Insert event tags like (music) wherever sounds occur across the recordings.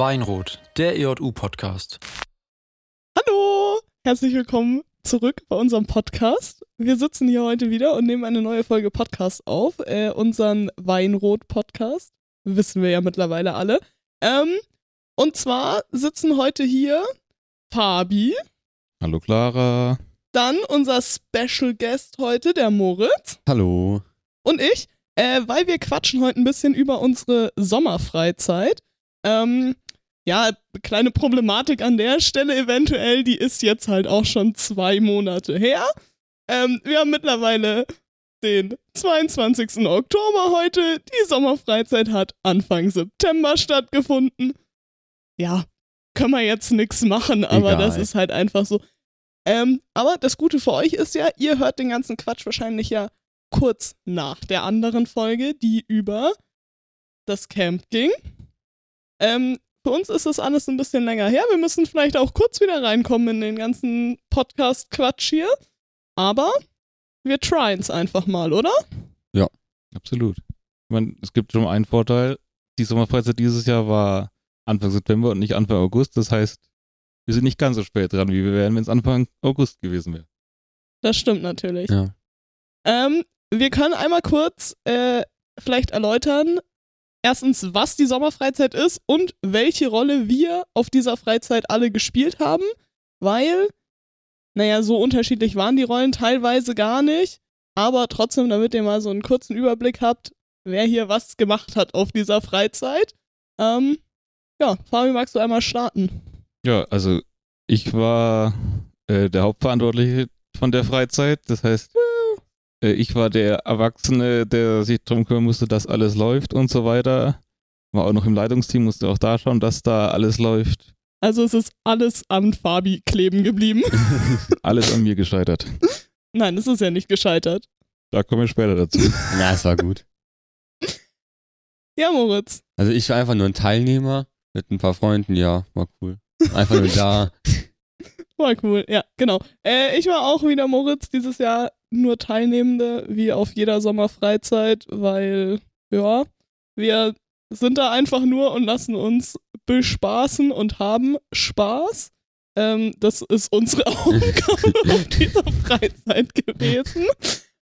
Weinrot, der EJU-Podcast. Hallo, herzlich willkommen zurück bei unserem Podcast. Wir sitzen hier heute wieder und nehmen eine neue Folge Podcast auf, äh, unseren Weinrot-Podcast. Wissen wir ja mittlerweile alle. Ähm, und zwar sitzen heute hier Fabi, Hallo Clara. dann unser Special Guest heute, der Moritz Hallo. und ich, äh, weil wir quatschen heute ein bisschen über unsere Sommerfreizeit. Ähm, ja, kleine Problematik an der Stelle eventuell, die ist jetzt halt auch schon zwei Monate her. Ähm, wir haben mittlerweile den 22. Oktober heute. Die Sommerfreizeit hat Anfang September stattgefunden. Ja, können wir jetzt nichts machen, aber Egal. das ist halt einfach so. Ähm, aber das Gute für euch ist ja, ihr hört den ganzen Quatsch wahrscheinlich ja kurz nach der anderen Folge, die über das Camp ging. Ähm, für uns ist das alles ein bisschen länger her. Wir müssen vielleicht auch kurz wieder reinkommen in den ganzen Podcast-Quatsch hier. Aber wir tryen's einfach mal, oder? Absolut. Ich meine, es gibt schon einen Vorteil. Die Sommerfreizeit dieses Jahr war Anfang September und nicht Anfang August. Das heißt, wir sind nicht ganz so spät dran, wie wir wären, wenn es Anfang August gewesen wäre. Das stimmt natürlich. Ja. Ähm, wir können einmal kurz äh, vielleicht erläutern, erstens, was die Sommerfreizeit ist und welche Rolle wir auf dieser Freizeit alle gespielt haben, weil, naja, so unterschiedlich waren die Rollen teilweise gar nicht, aber trotzdem, damit ihr mal so einen kurzen Überblick habt, wer hier was gemacht hat auf dieser Freizeit. Ähm, ja, Fabi, magst du einmal starten? Ja, also ich war äh, der Hauptverantwortliche von der Freizeit. Das heißt, ich war der Erwachsene, der sich darum kümmern musste, dass alles läuft und so weiter. War auch noch im Leitungsteam, musste auch da schauen, dass da alles läuft. Also es ist alles an Fabi kleben geblieben. (laughs) Alles an mir gescheitert. Nein, es ist ja nicht gescheitert. Da kommen wir später dazu. (laughs) Ja, es war gut. Ja, Moritz. Also ich war einfach nur ein Teilnehmer mit ein paar Freunden, ja, war cool. Einfach nur da. War cool, ja, genau. Äh, ich war auch wieder Moritz dieses Jahr nur Teilnehmende, wie auf jeder Sommerfreizeit, weil, ja, wir sind da einfach nur und lassen uns bespaßen und haben Spaß. Ähm, das ist unsere (laughs) Aufgabe (laughs) auf dieser Freizeit gewesen.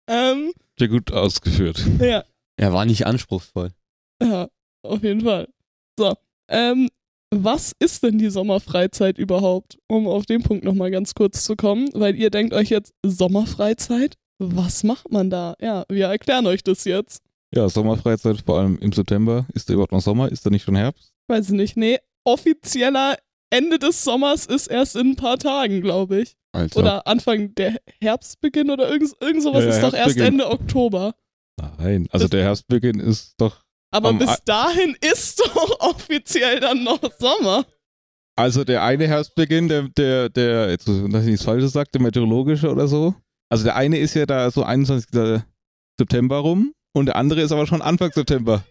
Ähm, Sehr gut ausgeführt. ja, Er war nicht anspruchsvoll. Ja, auf jeden Fall. So, ähm, was ist denn die Sommerfreizeit überhaupt? Um auf den Punkt nochmal ganz kurz zu kommen, weil ihr denkt euch jetzt, Sommerfreizeit? Was macht man da? Ja, wir erklären euch das jetzt. Ja, Sommerfreizeit, vor allem im September. Ist da überhaupt noch Sommer? Ist da nicht schon Herbst? Weiß ich nicht. Nee, offizieller Ende des Sommers ist erst in ein paar Tagen, glaube ich. Also, Oder Anfang der Herbstbeginn oder irgend, irgend sowas Ja, ist doch erst. Ende Oktober. Nein, also Das- der Herbstbeginn ist doch. Aber Am bis dahin ist (laughs) doch offiziell dann noch Sommer. Also der eine Herbstbeginn, der, der, der, jetzt, dass ich nichts Falsches sage, der meteorologische oder so. Also der eine ist ja da so 21. September rum und der andere ist aber schon Anfang September.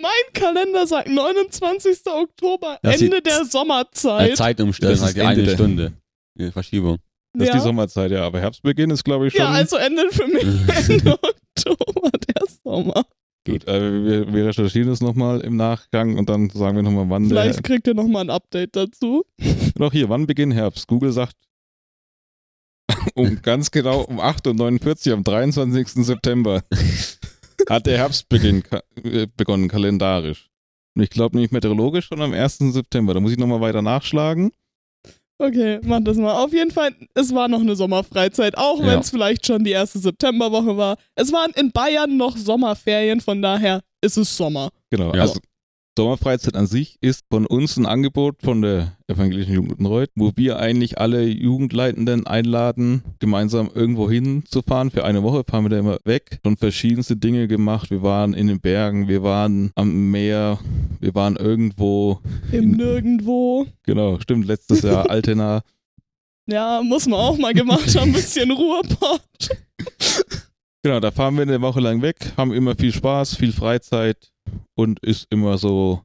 Mein Kalender sagt 29. Oktober, Das Ende der Sommerzeit. Zeitumstellung, halt die Ende eine Stunde. Die Verschiebung. Das ja. ist die Sommerzeit, ja. Aber Herbstbeginn ist, glaube ich, schon. ja, also Ende für mich (laughs) Ende Oktober, der Sommer. Gut, äh, wir, wir recherchieren das nochmal im Nachgang und dann sagen wir nochmal, wann Vielleicht kriegt ihr nochmal ein Update dazu. der. Noch hier, wann Beginn Herbst? Google sagt (laughs) um ganz genau um 8.49 Uhr am 23. September hat der Herbstbeginn ka äh, begonnen, kalendarisch. Und ich glaube nicht meteorologisch, sondern am 1. September. Da muss ich nochmal weiter nachschlagen. Okay, mach das mal. Auf jeden Fall, es war noch eine Sommerfreizeit, auch wenn Ja. es vielleicht schon die erste Septemberwoche war. Es waren in Bayern noch Sommerferien, von daher ist es Sommer. Genau, Ja. also Sommerfreizeit an sich ist von uns ein Angebot von der Evangelischen Jugend Uttenreuth, wo wir eigentlich alle Jugendleitenden einladen, gemeinsam irgendwo hinzufahren. Für eine Woche fahren wir da immer weg. Schon verschiedenste Dinge gemacht. Wir waren in den Bergen, wir waren am Meer, wir waren irgendwo, Im Nirgendwo. genau, stimmt, letztes Jahr (laughs) Altena. Ja, muss man auch mal gemacht haben, ein bisschen Ruhepott. (laughs) Genau, da fahren wir eine Woche lang weg, haben immer viel Spaß, viel Freizeit und ist immer so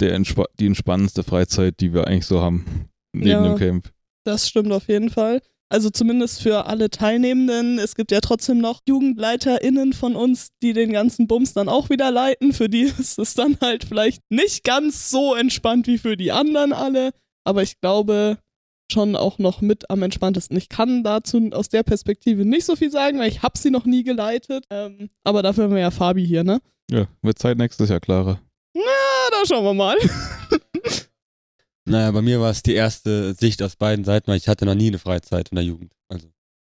der entspa die entspannendste Freizeit, die wir eigentlich so haben neben Ja. dem Camp. Das stimmt auf jeden Fall. Also zumindest für alle Teilnehmenden. Es gibt ja trotzdem noch JugendleiterInnen von uns, die den ganzen Bums dann auch wieder leiten. Für die (laughs) ist es dann halt vielleicht nicht ganz so entspannt wie für die anderen alle. Aber ich glaube schon auch noch mit am entspanntesten. Ich kann dazu aus der Perspektive nicht so viel sagen, weil ich habe sie noch nie geleitet. Ähm, aber dafür haben wir ja Fabi hier, ne? Ja, wird Zeit nächstes Jahr, Clara. Na, da schauen wir mal. (laughs) Naja, bei mir war es die erste Sicht aus beiden Seiten, weil ich hatte noch nie eine Freizeit in der Jugend. Also,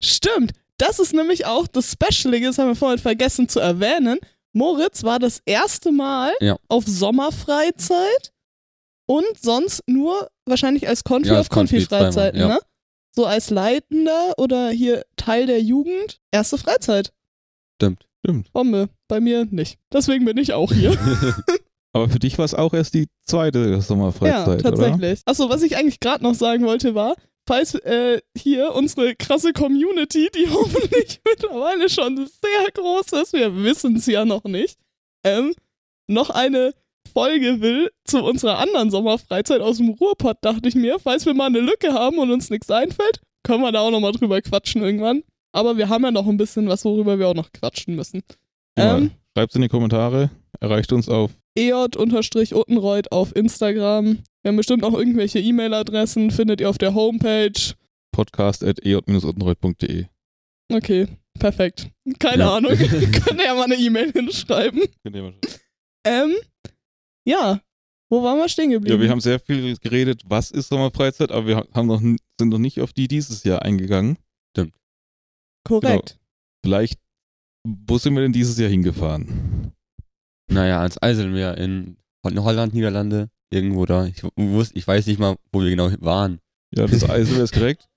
Stimmt. Das ist nämlich auch das Specialige, das haben wir vorhin vergessen zu erwähnen. Moritz war das erste Mal Ja. auf Sommerfreizeit und sonst nur wahrscheinlich als Konfi Ja, auf als Konfi-Freizeiten, ja. ne? So als Leitender oder hier Teil der Jugend, erste Freizeit. stimmt. Stimmt. Bombe. Bei mir nicht. Deswegen bin ich auch hier. (laughs) (laughs) Aber für dich war es auch erst die zweite Sommerfreizeit, ja, oder? tatsächlich. Achso, was ich eigentlich gerade noch sagen wollte war, falls äh, hier unsere krasse Community, die (laughs) hoffentlich mittlerweile schon sehr groß ist, wir wissen es ja noch nicht, ähm, noch eine Folge will zu unserer anderen Sommerfreizeit aus dem Ruhrpott, dachte ich mir, falls wir mal eine Lücke haben und uns nichts einfällt, können wir da auch nochmal drüber quatschen irgendwann. Aber wir haben ja noch ein bisschen was, worüber wir auch noch quatschen müssen. Ja, Ähm, Schreibt's in die Kommentare, erreicht uns auf EJ-Uttenreuth auf Instagram. Wir haben bestimmt auch irgendwelche E-Mail-Adressen, findet ihr auf der Homepage. podcast.ej-reuth.de. Okay, perfekt. Keine Ja. Ahnung. (laughs) Könnt ihr ja mal eine E-Mail hinschreiben. Könnt ihr mal- Ähm, ja. Wo waren wir stehen geblieben? Ja, wir haben sehr viel geredet, was ist Sommerfreizeit, aber wir haben noch, sind noch nicht auf die dieses Jahr eingegangen. Korrekt. Vielleicht, wo sind wir denn dieses Jahr hingefahren? Naja, ans Eiselmeer in Holland, Niederlande, irgendwo da. Ich, wusste, ich weiß nicht mal, wo wir genau waren. Ja, das Eisel ist korrekt.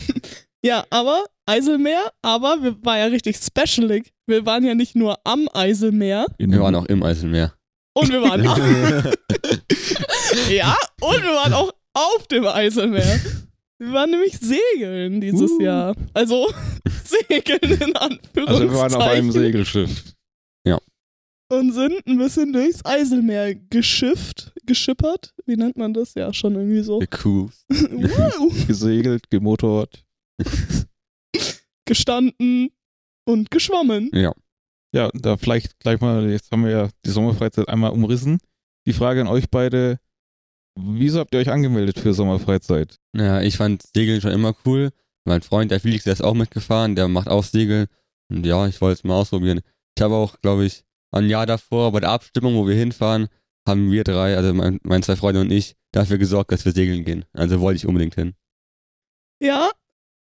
(laughs) Ja, aber Eiselmeer, aber wir war ja richtig specialig. Wir waren ja nicht nur am Eiselmeer Wir waren auch im Eiselmeer. und wir waren (laughs) Ja, und wir waren auch auf dem Eiselmeer. Wir waren nämlich segeln dieses Uh. Jahr. Also segeln in Anführungszeichen. Also wir waren auf einem Segelschiff. Und sind ein bisschen durchs Eiselmeer geschifft, geschippert. Wie nennt man das? Ja, schon irgendwie so. The Cruise. Wow. (laughs) Gesegelt, gemotort. Gestanden und geschwommen. Ja. Ja, da vielleicht gleich mal, jetzt haben wir ja die Sommerfreizeit einmal umrissen. Die Frage an euch beide, wieso habt ihr euch angemeldet für Sommerfreizeit? Naja, ich fand Segeln schon immer cool. Mein Freund, der Felix, der ist auch mitgefahren, der macht auch Segeln. Und ja, ich wollte es mal ausprobieren. Ich habe auch, glaube ich, ein Jahr davor bei der Abstimmung, wo wir hinfahren, haben wir drei, also mein, meine zwei Freunde und ich, dafür gesorgt, dass wir segeln gehen. Also wollte ich unbedingt hin. Ja,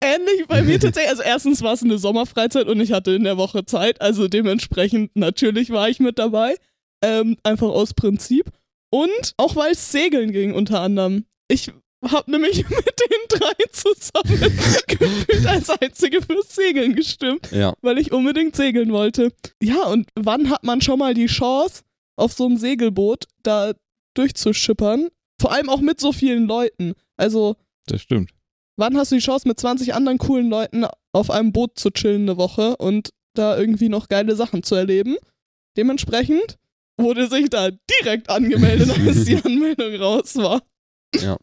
ähnlich bei mir tatsächlich. Also erstens war es eine Sommerfreizeit und ich hatte in der Woche Zeit. Also dementsprechend natürlich war ich mit dabei. Ähm, einfach aus Prinzip. Und auch weil es segeln ging unter anderem. Ich habe nämlich (laughs) mit den drei zusammen (laughs) gefühlt als Einzige fürs Segeln gestimmt. Ja, weil ich unbedingt segeln wollte. Ja, und wann hat man schon mal die Chance, auf so einem Segelboot da durchzuschippern? Vor allem auch mit so vielen Leuten. Also, Das stimmt. wann hast du die Chance, mit 20 anderen coolen Leuten auf einem Boot zu chillen eine Woche und da irgendwie noch geile Sachen zu erleben? Dementsprechend wurde sich da direkt angemeldet, (laughs) als die Anmeldung raus war. Ja,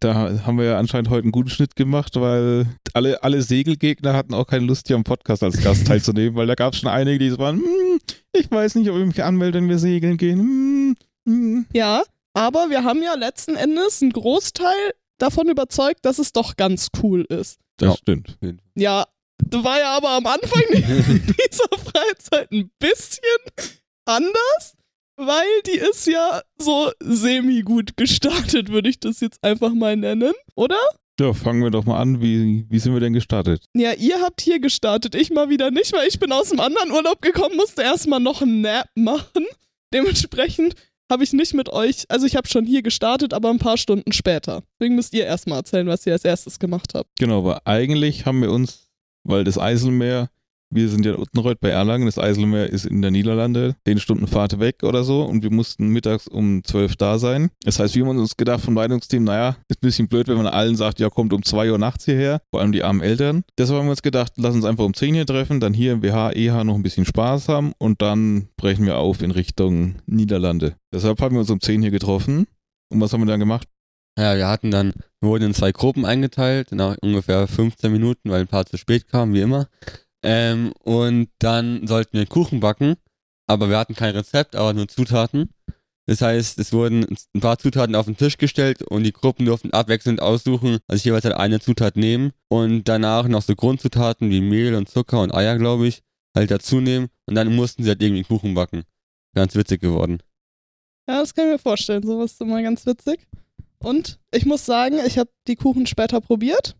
da haben wir ja anscheinend heute einen guten Schnitt gemacht, weil alle, alle Segelgegner hatten auch keine Lust, hier am Podcast als Gast (laughs) teilzunehmen, weil da gab es schon einige, die so waren, hm, ich weiß nicht, ob ich mich anmelde, wenn wir segeln gehen. Hm, hm. Ja, aber wir haben ja letzten Endes einen Großteil davon überzeugt, dass es doch ganz cool ist. Das Ja. stimmt. Ja, das war ja aber am Anfang (laughs) dieser Freizeit ein bisschen anders, weil die ist ja so semi-gut gestartet, würde ich das jetzt einfach mal nennen, oder? Ja, fangen wir doch mal an. Wie, wie sind wir denn gestartet? Ja, ihr habt hier gestartet, ich mal wieder nicht, weil ich bin aus dem anderen Urlaub gekommen, musste erstmal noch einen Nap machen. Dementsprechend habe ich nicht mit euch, also ich habe schon hier gestartet, aber ein paar Stunden später. Deswegen müsst ihr erstmal erzählen, was ihr als erstes gemacht habt. Genau, aber eigentlich haben wir uns, weil das Eiselmeer, wir sind ja in Uttenreuth bei Erlangen, das Eiselmeer ist in der Niederlande, 10 Stunden Fahrt weg oder so und wir mussten mittags um 12 da sein. Das heißt, wir haben uns gedacht vom Leitungsteam, naja, ist ein bisschen blöd, wenn man allen sagt, ja, kommt um 2 Uhr nachts hierher, vor allem die armen Eltern. Deshalb haben wir uns gedacht, lass uns einfach um 10 hier treffen, dann hier im BH, EH noch ein bisschen Spaß haben und dann brechen wir auf in Richtung Niederlande. Deshalb haben wir uns um 10 hier getroffen. Und was haben wir dann gemacht? Ja, wir hatten dann, wir wurden in zwei Gruppen eingeteilt, nach ungefähr 15 Minuten, weil ein paar zu spät kamen, wie immer. Ähm, und dann sollten wir Kuchen backen, aber wir hatten kein Rezept, aber nur Zutaten. Das heißt, es wurden ein paar Zutaten auf den Tisch gestellt und die Gruppen durften abwechselnd aussuchen, also jeweils halt eine Zutat nehmen und danach noch so Grundzutaten wie Mehl und Zucker und Eier, glaube ich, halt dazu nehmen und dann mussten sie halt irgendwie einen Kuchen backen. Ganz witzig geworden. Ja, das kann ich mir vorstellen. Sowas ist immer ganz witzig. Und ich muss sagen, ich habe die Kuchen später probiert.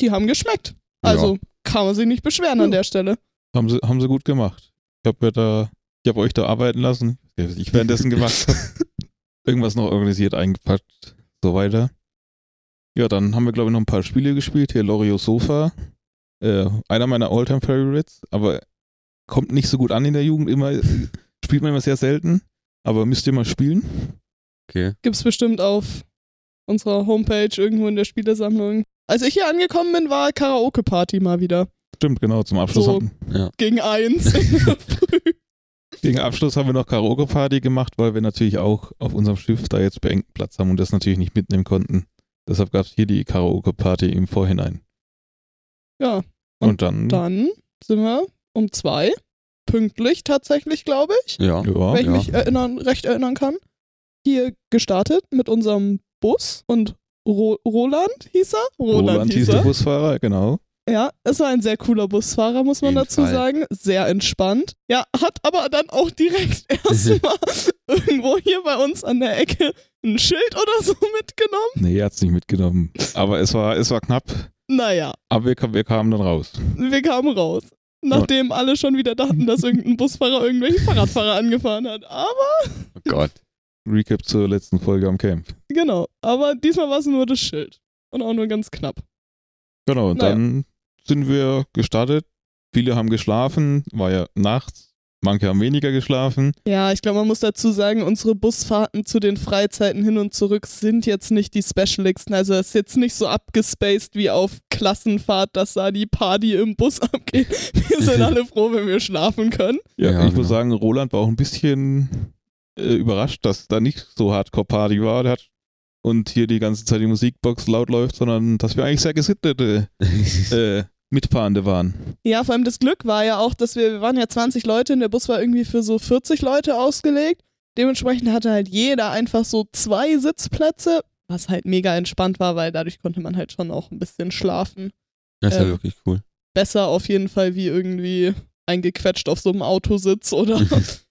Die haben geschmeckt. Also Ja. Kann man sich nicht beschweren an Ja. der Stelle. Haben sie, haben sie gut gemacht. Ich habe ja da, ich habe euch da arbeiten lassen, ich währenddessen (laughs) gemacht habe. Irgendwas noch organisiert, eingepackt, so weiter. Ja, dann haben wir, glaube ich, noch ein paar Spiele gespielt. Hier Lorio Sofa. Äh, einer meiner Alltime Favorites, aber kommt nicht so gut an in der Jugend. Immer, spielt man immer sehr selten. Aber müsst ihr mal spielen. Okay. Gibt's bestimmt auf unserer Homepage irgendwo in der Spielesammlung. Als ich hier angekommen bin, war Karaoke-Party mal wieder. Stimmt, genau, zum Abschluss. So. haben- Gegen eins (laughs) in der Früh. Gegen Abschluss haben wir noch Karaoke-Party gemacht, weil wir natürlich auch auf unserem Schiff da jetzt beengten Platz haben und das natürlich nicht mitnehmen konnten. Deshalb gab es hier die Karaoke-Party im Vorhinein. Ja, Und, Und dann, dann sind wir um zwei. Pünktlich tatsächlich, glaube ich. Ja. ja, wenn ich ja. mich erinnern, recht erinnern kann. Hier gestartet mit unserem Bus und Ro Roland hieß er? Roland hieß der er. Busfahrer, genau. Ja, es war ein sehr cooler Busfahrer, muss man dazu Fall. sagen. Sehr entspannt. Ja, hat aber dann auch direkt (laughs) erstmal (laughs) irgendwo hier bei uns an der Ecke ein Schild oder so (laughs) mitgenommen. Nee, er hat es nicht mitgenommen. Aber es war, es war knapp, Naja, aber wir, wir kamen dann raus. wir kamen raus. Nachdem alle schon wieder dachten, dass irgendein Busfahrer irgendwelche Fahrradfahrer angefahren hat. Aber, Oh Gott. Recap zur letzten Folge am Camp. genau. Aber diesmal war es nur das Schild. Und auch nur ganz knapp. Genau, und Naja. dann sind wir gestartet. Viele haben geschlafen, war ja nachts. Manche haben weniger geschlafen. Ja, ich glaube, man muss dazu sagen, unsere Busfahrten zu den Freizeiten hin und zurück sind jetzt nicht die specialigsten. Also es ist jetzt nicht so abgespaced wie auf Klassenfahrt, dass da die Party im Bus (laughs) abgeht. Wir sind (laughs) alle froh, wenn wir schlafen können. Ja, Ja, ich genau. muss sagen, Roland war auch ein bisschen äh, überrascht, dass da nicht so Hardcore-Party war. Der hat und hier die ganze Zeit die Musikbox laut läuft, sondern dass wir eigentlich sehr gesittete (laughs) äh, Mitfahrende waren. Ja, vor allem das Glück war ja auch, dass wir, wir waren ja 20 Leute und der Bus war irgendwie für so 40 Leute ausgelegt. Dementsprechend hatte halt jeder einfach so zwei Sitzplätze, was halt mega entspannt war, weil dadurch konnte man halt schon auch ein bisschen schlafen. Das ist ja Ähm. wirklich cool. besser auf jeden Fall wie irgendwie eingequetscht auf so einem Autositz oder (laughs) (laughs)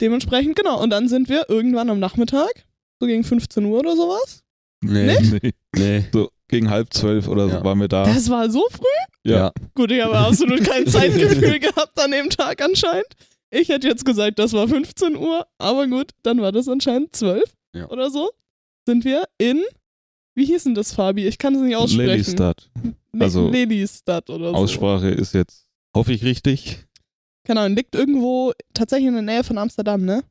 dementsprechend, genau. Und dann sind wir irgendwann am Nachmittag, so gegen 15 Uhr oder sowas. Nee. Nee, Nee. so gegen halb zwölf oder so Ja. waren wir da. Das war so früh. ja. Ja. Gut, ich habe absolut kein (laughs) Zeitgefühl gehabt an dem Tag anscheinend. Ich hätte jetzt gesagt, das war 15 Uhr, aber gut, dann war das anscheinend 12 Ja. oder so. Sind wir in, wie hieß denn das, Fabi? Ich kann es nicht aussprechen. Lelystad. Le also- Lelystad oder so. Aussprache ist jetzt, hoffe ich, richtig. Keine Ahnung, liegt irgendwo tatsächlich in der Nähe von Amsterdam, ne?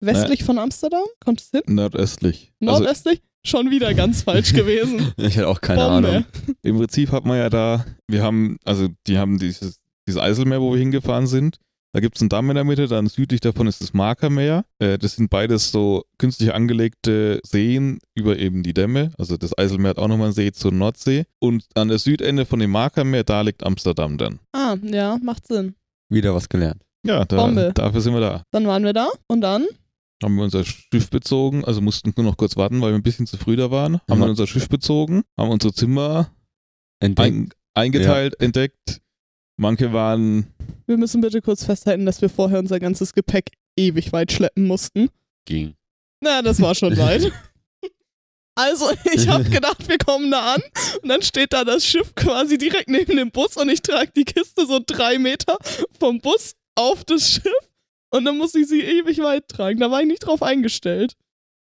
Westlich von Amsterdam? Kommt es hin? Nordöstlich. Also Nordöstlich? Schon wieder ganz falsch gewesen. (laughs) Ich hatte auch keine Bombe. Ahnung. im Prinzip hat man ja da, wir haben, also die haben dieses, dieses Eiselmeer, wo wir hingefahren sind. Da gibt es einen Damm in der Mitte, dann südlich davon ist das Markermeer. Äh, das sind beides so künstlich angelegte Seen über eben die Dämme. Also das Eiselmeer hat auch nochmal einen See zur Nordsee. Und an der Südende von dem Markermeer, da liegt Amsterdam dann. ah, ja, macht Sinn. Wieder was gelernt. Ja, da, Bombe. dafür sind wir da. Dann waren wir da und dann, Haben wir unser Schiff bezogen, also mussten nur noch kurz warten, weil wir ein bisschen zu früh da waren. Haben Ja. dann unser Schiff bezogen, haben unsere Zimmer Entdeckt. ein, eingeteilt, entdeckt. Manche waren wir müssen bitte kurz festhalten, dass wir vorher unser ganzes Gepäck ewig weit schleppen mussten. ging. Na, das war schon weit. (laughs) Also, (laughs) ich habe (laughs) gedacht, wir kommen da an und dann steht da das Schiff quasi direkt neben dem Bus und ich trage die Kiste so drei Meter vom Bus auf das Schiff und dann muss ich sie ewig weit tragen. Da war ich nicht drauf eingestellt.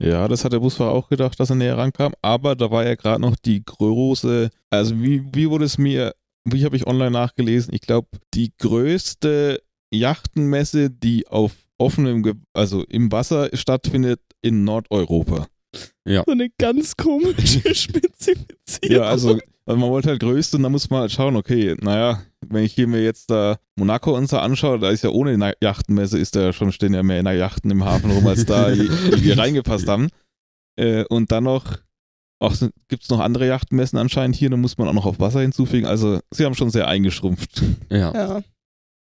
Ja, das hat der Busfahrer auch gedacht, dass er näher rankam. Aber da war ja gerade noch die große, also wie, wie wurde es mir, wie habe ich online nachgelesen? Ich glaube, die größte Yachtenmesse, die auf offenem, also im Wasser stattfindet in Nordeuropa. So eine ganz komische (laughs) Spezifizierung. Ja, also, also man wollte halt größte und da muss man halt schauen, okay, naja, wenn ich hier mir jetzt da Monaco und so anschaue, da ist ja ohne Yachtenmesse, ist da ja schon, stehen ja mehr Yachten im Hafen rum, als da, die, (laughs) reingepasst haben. Äh, und dann noch Auch gibt es noch andere Yachtmessen anscheinend hier, da muss man auch noch auf Wasser hinzufügen. Also sie haben schon sehr eingeschrumpft. Ja. (laughs)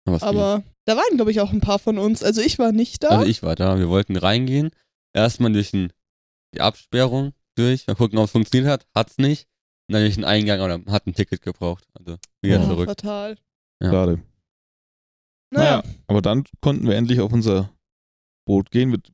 Ja, was ging. aber da waren, glaube ich, auch ein paar von uns. Also ich war nicht da. Also ich war da, wir wollten reingehen. Erstmal durch den, die Absperrung durch, mal gucken, ob es funktioniert hat. Hat's nicht. Und dann durch den Eingang, aber hat ein Ticket gebraucht. Also wieder oh, zurück. fatal. Ja. Schade. Naja, Aber dann konnten wir endlich auf unser Boot gehen. Mit-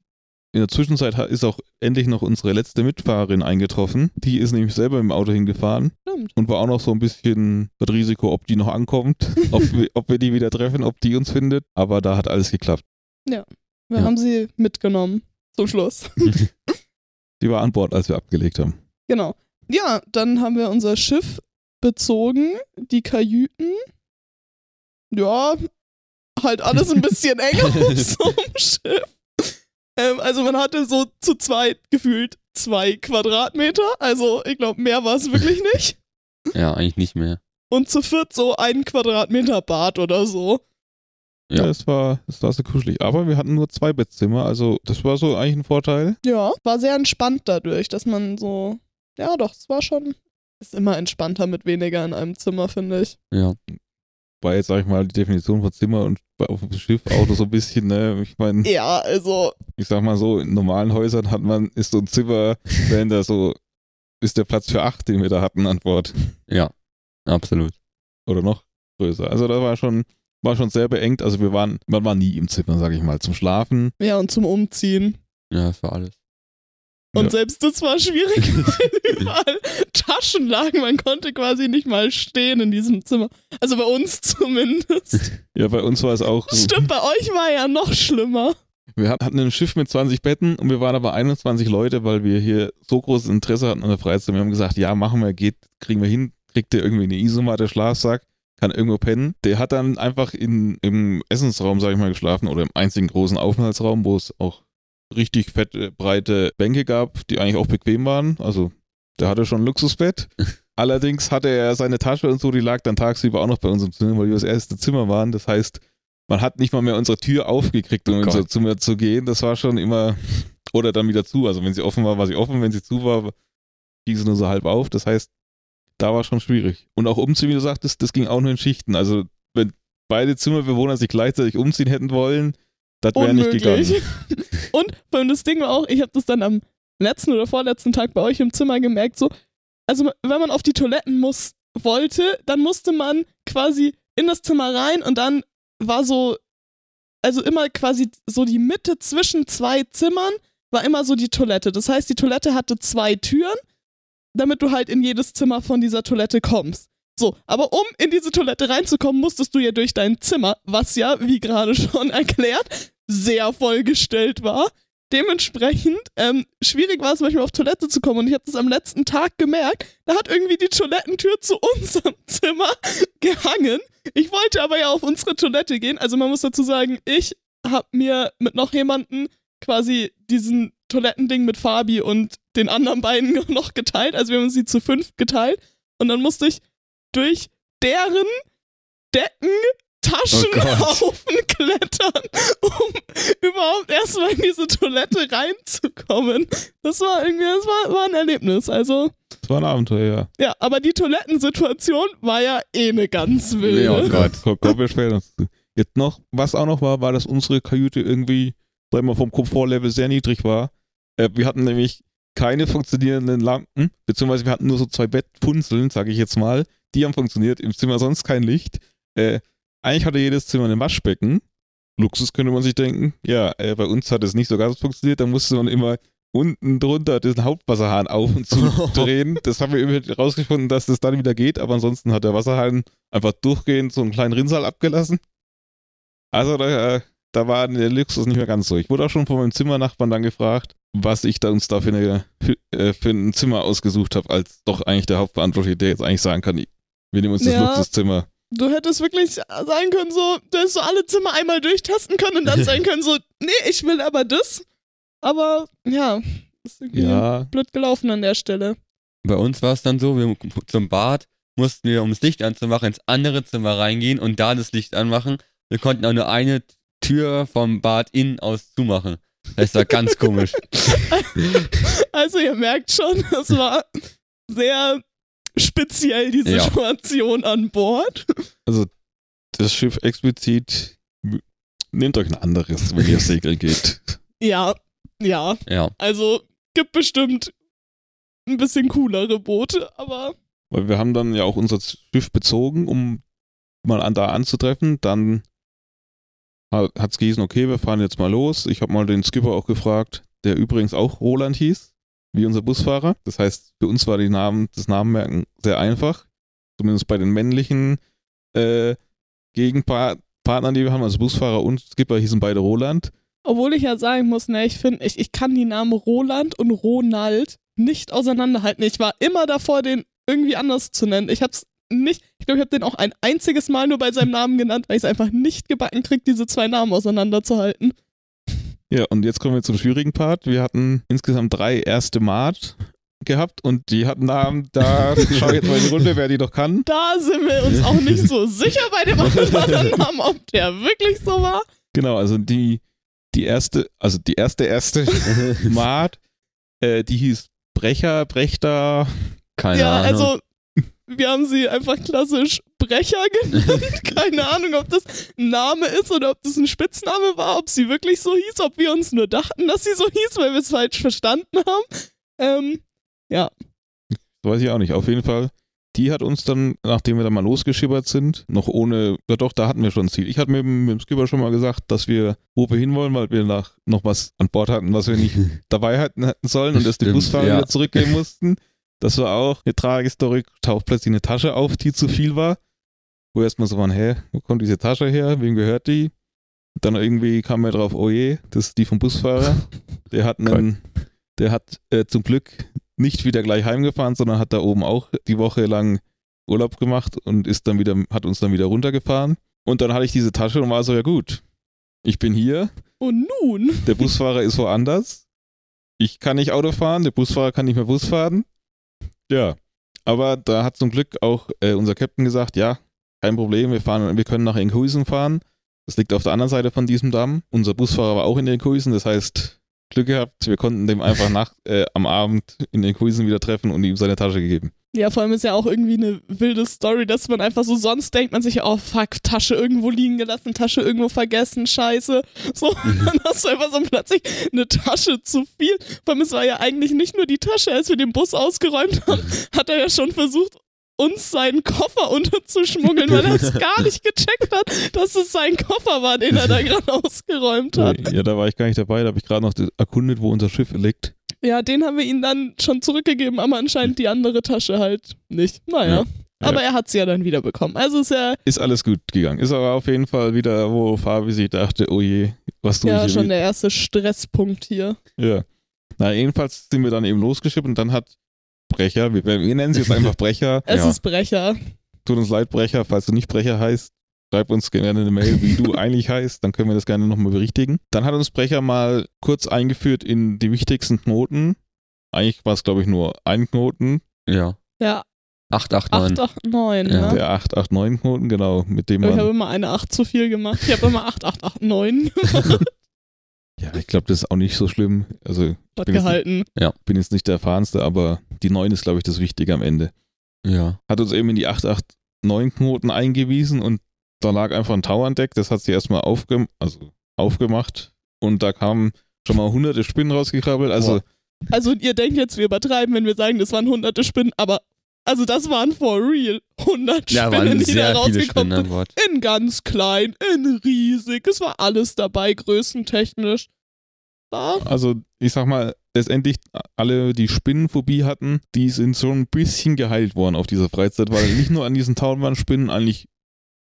In der Zwischenzeit ist auch endlich noch unsere letzte Mitfahrerin eingetroffen. Die ist nämlich selber im Auto hingefahren stimmt. und war auch noch so ein bisschen das Risiko, ob die noch ankommt, (laughs) ob, wir, ob wir die wieder treffen, ob die uns findet. Aber da hat alles geklappt. Wir Ja. haben sie mitgenommen. Zum Schluss. (laughs) Die war an Bord, als wir abgelegt haben. Genau. Ja, dann haben wir unser Schiff bezogen, die Kajüten. Ja, halt alles ein bisschen (laughs) enger auf so einem Schiff. Ähm, also man hatte so zu zweit gefühlt zwei Quadratmeter. Also ich glaube, mehr war es wirklich nicht. Ja, eigentlich nicht mehr. Und zu viert so ein Quadratmeter Bad oder so. Ja, es war, es war so kuschelig. Aber wir hatten nur zwei Bettzimmer, also das war so eigentlich ein Vorteil. Ja, war sehr entspannt dadurch, dass man so. Ja, doch, es war schon. Ist immer entspannter mit weniger in einem Zimmer, finde ich. Ja. War jetzt, sag ich mal, die Definition von Zimmer und auf dem Schiff, Auto so ein bisschen, ne? Ich meine, Ja, also, ich sag mal so, in normalen Häusern hat man, ist so ein Zimmer, wenn da so, ist der Platz für acht, den wir da hatten an Bord. Ja, absolut. Oder noch größer. Also da war schon, war schon sehr beengt. Also wir waren, man war nie im Zimmer, sag ich mal, zum Schlafen. ja, und zum Umziehen. Ja, das war alles. Und Ja. selbst das war schwierig, weil (laughs) überall Taschen lagen. Man konnte quasi nicht mal stehen in diesem Zimmer. Also bei uns (laughs) zumindest. Ja, bei uns war es auch. Stimmt, bei euch war ja noch schlimmer. Wir hat- hatten ein Schiff mit 20 Betten und wir waren aber 21 Leute, weil wir hier so großes Interesse hatten an der Freizeit. Wir haben gesagt, ja, machen wir, geht, kriegen wir hin, kriegt der irgendwie eine Isomatte, Schlafsack, kann irgendwo pennen. Der hat dann einfach in, im Essensraum, sag ich mal, geschlafen oder im einzigen großen Aufenthaltsraum, wo es auch richtig fette, breite Bänke gab, die eigentlich auch bequem waren. Also der hatte schon ein Luxusbett. (laughs) Allerdings hatte er seine Tasche und so, die lag dann tagsüber auch noch bei uns im Zimmer, weil wir das erste Zimmer waren. Das heißt, man hat nicht mal mehr unsere Tür aufgekriegt, um Oh in unser. Zimmer zu gehen. Das war schon immer, oder dann wieder zu. Also wenn sie offen war, war sie offen. Wenn sie zu war, ging sie nur so halb auf. Das heißt, da war schon schwierig. Und auch umziehen, wie du sagtest, das ging auch nur in Schichten. Also wenn beide Zimmerbewohner sich gleichzeitig umziehen hätten wollen, das wäre nicht gegangen. (laughs) Und allem das Ding war auch, ich habe das dann am letzten oder vorletzten Tag bei euch im Zimmer gemerkt, so, also wenn man auf die Toiletten muss, wollte, dann musste man quasi in das Zimmer rein und dann war so, also immer quasi so die Mitte zwischen zwei Zimmern war immer so die Toilette. Das heißt, die Toilette hatte zwei Türen, damit du halt in jedes Zimmer von dieser Toilette kommst. So, aber um in diese Toilette reinzukommen, musstest du ja durch dein Zimmer, was ja, wie gerade (laughs) schon erklärt, sehr vollgestellt war. Dementsprechend ähm, schwierig war es manchmal auf Toilette zu kommen und ich habe das am letzten Tag gemerkt. Da hat irgendwie die Toilettentür zu unserem (laughs) Zimmer gehangen. Ich wollte aber ja auf unsere Toilette gehen. Also man muss dazu sagen, ich habe mir mit noch jemanden quasi diesen Toilettending mit Fabi und den anderen beiden (laughs) noch geteilt. Also wir haben uns die zu fünf geteilt und dann musste ich durch deren Decken Taschenhaufen (laughs) klettern, um überhaupt erstmal in diese Toilette reinzukommen. Das war irgendwie, das war, war ein Erlebnis. Also, Das war ein Abenteuer, ja. ja, aber die Toilettensituation war ja eh eine ganz wilde. Ja, oh Gott. (laughs) Ko- Kommen wir später. Jetzt noch, was auch noch war, war, dass unsere Kajüte irgendwie, wir mal, vom Komfortlevel sehr niedrig war. Äh, wir hatten nämlich keine funktionierenden Lampen, beziehungsweise wir hatten nur so zwei Bettpunzeln, sage ich jetzt mal. Die haben funktioniert, im Zimmer sonst kein Licht. Äh, eigentlich hatte jedes Zimmer ein Waschbecken. Luxus könnte man sich denken. Ja, äh, bei uns hat es nicht so ganz funktioniert. Da musste man immer unten drunter diesen Hauptwasserhahn auf und zu (laughs) drehen. Das haben wir irgendwie rausgefunden, dass das dann wieder geht, aber ansonsten hat der Wasserhahn einfach durchgehend so einen kleinen Rinnsal abgelassen. Also da, äh, da war der Luxus nicht mehr ganz so. Ich wurde auch schon von meinem Zimmernachbarn dann gefragt, was ich da uns da für, eine, für, äh, ein Zimmer ausgesucht habe, als doch eigentlich der Hauptverantwortliche, der jetzt eigentlich sagen kann, wir nehmen uns das Ja. Luxuszimmer. Du hättest wirklich sagen können, so, du hättest so alle Zimmer einmal durchtasten können und dann (laughs) sagen können, so, nee, ich will aber das. Aber ja, ist irgendwie Ja, blöd gelaufen an der Stelle. Bei uns war es dann so, wir zum Bad mussten wir, um das Licht anzumachen, ins andere Zimmer reingehen und da das Licht anmachen. Wir konnten auch nur eine Tür vom Bad innen aus zumachen. Das war ganz komisch. (laughs) Also ihr merkt schon, das war sehr speziell, die Ja. Situation an Bord. Also das Schiff explizit, nehmt euch ein anderes, wenn ihr segeln geht. Ja, ja. Ja. Also gibt bestimmt ein bisschen coolere Boote, aber Weil wir haben dann ja auch unser Schiff bezogen, um mal an da anzutreffen. Dann hat es gehießen, okay, wir fahren jetzt mal los. Ich habe mal den Skipper auch gefragt, der übrigens auch Roland hieß, wie unser Busfahrer. Das heißt, für uns war die Namen, das Namenmerken sehr einfach. Zumindest bei den männlichen äh, Gegenpartnern, die wir haben, also Busfahrer und Skipper hießen beide Roland. obwohl ich ja sagen muss, ne, ich finde, ich, ich kann die Namen Roland und Ronald nicht auseinanderhalten. Ich war immer davor, den irgendwie anders zu nennen. Ich hab's nicht, ich glaube, ich habe den auch ein einziges Mal nur bei seinem Namen genannt, weil ich es einfach nicht gebacken kriege, diese zwei Namen auseinanderzuhalten. Ja, und jetzt kommen wir zum schwierigen Part. Wir hatten insgesamt drei erste Maat gehabt und die hatten Namen, da (laughs) schau jetzt mal in die Runde, wer die doch kann. Da sind wir uns auch nicht so sicher bei dem (laughs) anderen Namen, ob der wirklich so war. Genau, also die, die erste, also die erste erste (laughs) Maat, äh, die hieß Brecher, Brechter. Keine ja, Ahnung. also wir haben sie einfach klassisch Brecher (laughs) genannt. Keine Ahnung, ob das ein Name ist oder ob das ein Spitzname war, ob sie wirklich so hieß, ob wir uns nur dachten, dass sie so hieß, weil wir es falsch verstanden haben. Ähm, ja, Das weiß ich auch nicht. Auf jeden Fall, die hat uns dann, nachdem wir dann mal losgeschippert sind, noch ohne, ja doch, da hatten wir schon ein Ziel. Ich hatte mit, dem- mit dem Skipper schon mal gesagt, dass wir, wo wir hinwollen, weil wir nach, noch was an Bord hatten, was wir nicht (laughs) dabei hatten, hatten sollen und das die Busfahrer ja. wieder zurückgeben mussten. Das war auch eine tragische Story. Taucht plötzlich eine Tasche auf, die zu viel war. Wo erstmal so waren, hä, wo kommt diese Tasche her? Wem gehört die? Dann irgendwie kam mir drauf, oh je, das ist die vom Busfahrer. (laughs) Der hat einen, der hat äh, zum Glück nicht wieder gleich heimgefahren, sondern hat da oben auch die Woche lang Urlaub gemacht und ist dann wieder, hat uns dann wieder runtergefahren. Und dann hatte ich diese Tasche und war so, ja gut, ich bin hier, und nun? der Busfahrer ist woanders. Ich kann nicht Auto fahren, der Busfahrer kann nicht mehr Bus fahren. Ja, aber da hat zum Glück auch äh, unser Captain gesagt, ja, kein Problem, wir fahren, wir können nach Enkhuizen fahren. Das liegt auf der anderen Seite von diesem Damm. Unser Busfahrer war auch in Enkhuizen, das heißt, Glück gehabt, wir konnten dem einfach nach, äh, am Abend in Enkhuizen wieder treffen und ihm seine Tasche gegeben. Ja, vor allem ist ja auch irgendwie eine wilde Story, dass man einfach so, sonst denkt man sich, oh fuck, Tasche irgendwo liegen gelassen, Tasche irgendwo vergessen, scheiße. So, dann hast du einfach so plötzlich eine Tasche zu viel. Vor allem, es war ja eigentlich nicht nur die Tasche, als wir den Bus ausgeräumt haben, hat er ja schon versucht, uns seinen Koffer unterzuschmuggeln, weil er es (laughs) gar nicht gecheckt hat, dass es sein Koffer war, den er da (laughs) gerade ausgeräumt hat. Ja, da war ich gar nicht dabei, da habe ich gerade noch erkundet, wo unser Schiff liegt. Ja, den haben wir ihm dann schon zurückgegeben, aber anscheinend die andere Tasche halt nicht. Naja. Ja. Aber er hat sie ja dann wieder bekommen. Also ist ja, Ist alles gut gegangen. Ist aber auf jeden Fall wieder, wo Fabi sich dachte, oh je, was tue ja hier schon der erste Stresspunkt hier. Ja. Na, jedenfalls sind wir dann eben losgeschippt und dann hat Brecher, wir, wir nennen sie jetzt einfach Brecher. Es Ja. ist Brecher. Tut uns leid, Brecher, falls du nicht Brecher heißt, schreib uns gerne eine Mail, wie du (laughs) eigentlich heißt, dann können wir das gerne nochmal berichtigen. Dann hat uns Brecher mal kurz eingeführt in die wichtigsten Knoten. Eigentlich war es, glaube ich, nur ein Knoten, ja. Ja, 889. 889, Ja. ne? der 889-Knoten, genau, mit dem Aber ich habe immer eine 8 zu viel gemacht. Ich habe immer 8889 gemacht. (laughs) Ja, ich glaube, das ist auch nicht so schlimm. Also, Hat bin jetzt gehalten. bin jetzt nicht der Erfahrenste, aber die 9 ist, glaube ich, das Wichtige am Ende. Ja. hat uns eben in die 889-Knoten eingewiesen und da lag einfach ein Tau an Deck, das hat sie erstmal aufge also aufgemacht und da kamen schon mal hunderte Spinnen rausgekrabbelt. Also, Boah. Also ihr denkt jetzt, wir übertreiben, wenn wir sagen, das waren hunderte Spinnen, aber also das waren for real 100 Ja, Spinnen, die da rausgekommen sind. In ganz klein, in riesig. Es war alles dabei, größentechnisch. Da. also ich sag mal, letztendlich alle, die Spinnenphobie hatten, die sind so ein bisschen geheilt worden auf dieser Freizeit, weil nicht nur an diesen Tauen waren Spinnen, eigentlich,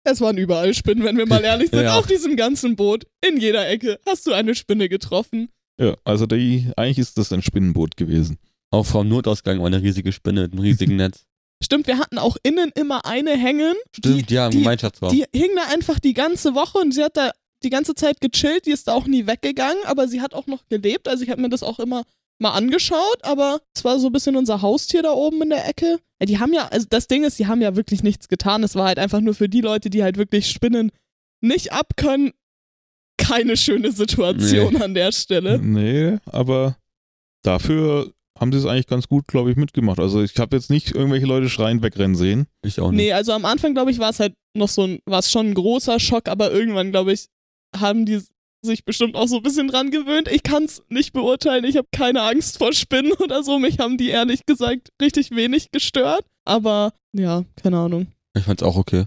Es waren überall Spinnen, wenn wir mal ehrlich sind. Ja. Auf diesem ganzen Boot, in jeder Ecke, hast du eine Spinne getroffen. ja, also die, eigentlich ist das ein Spinnenboot gewesen. Auch vom Notausgang war eine riesige Spinne mit einem riesigen (laughs) Netz. Stimmt, wir hatten auch innen immer eine hängen. Stimmt, ja, im die, Gemeinschaftsraum. Die hing da einfach die ganze Woche und sie hat da die ganze Zeit gechillt. Die ist da auch nie weggegangen, aber sie hat auch noch gelebt. Also ich habe mir das auch immer mal angeschaut, aber es war so ein bisschen unser Haustier da oben in der Ecke. Ja, die haben ja, also das Ding ist, die haben ja wirklich nichts getan. Es war halt einfach nur für die Leute, die halt wirklich Spinnen nicht abkönnen, keine schöne Situation an der Stelle. Nee, aber dafür haben sie es eigentlich ganz gut, glaube ich, mitgemacht. Also ich habe jetzt nicht irgendwelche Leute schreien wegrennen sehen. Ich auch nicht. Nee, also am Anfang, glaube ich, war es halt noch so ein, war es schon ein großer Schock, aber irgendwann, glaube ich, haben die sich bestimmt auch so ein bisschen dran gewöhnt. Ich kann es nicht beurteilen. Ich habe keine Angst vor Spinnen (laughs) oder so. Mich haben die ehrlich gesagt richtig wenig gestört. Aber ja, keine Ahnung. Ich fand's auch okay.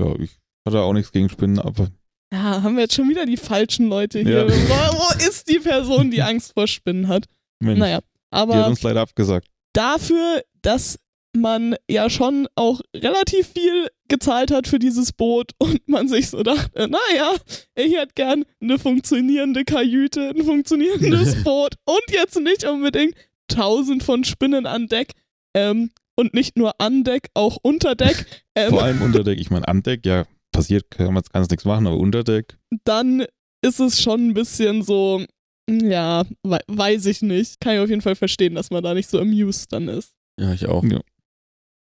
Ja, ich hatte auch nichts gegen Spinnen, aber Ja, haben wir jetzt schon wieder die falschen Leute hier. Ja. (laughs) Wo, wo ist die Person, die Angst vor Spinnen hat? Mensch, Naja, die hat aber uns leider abgesagt. dafür, dass man ja schon auch relativ viel gezahlt hat für dieses Boot (laughs) und man sich so dachte, naja, ich hätte gern eine funktionierende Kajüte, ein funktionierendes (laughs) Boot und jetzt nicht unbedingt tausend von Spinnen an Deck ähm, und nicht nur an Deck, auch unter Deck. (laughs) Ähm, Vor allem Unterdeck. Ich meine, an Deck, ja, passiert, kann man ganz nichts machen, aber Unterdeck, dann ist es schon ein bisschen so, ja, we weiß ich nicht. Kann ich auf jeden Fall verstehen, dass man da nicht so amused dann ist. Ja, ich auch. Ja.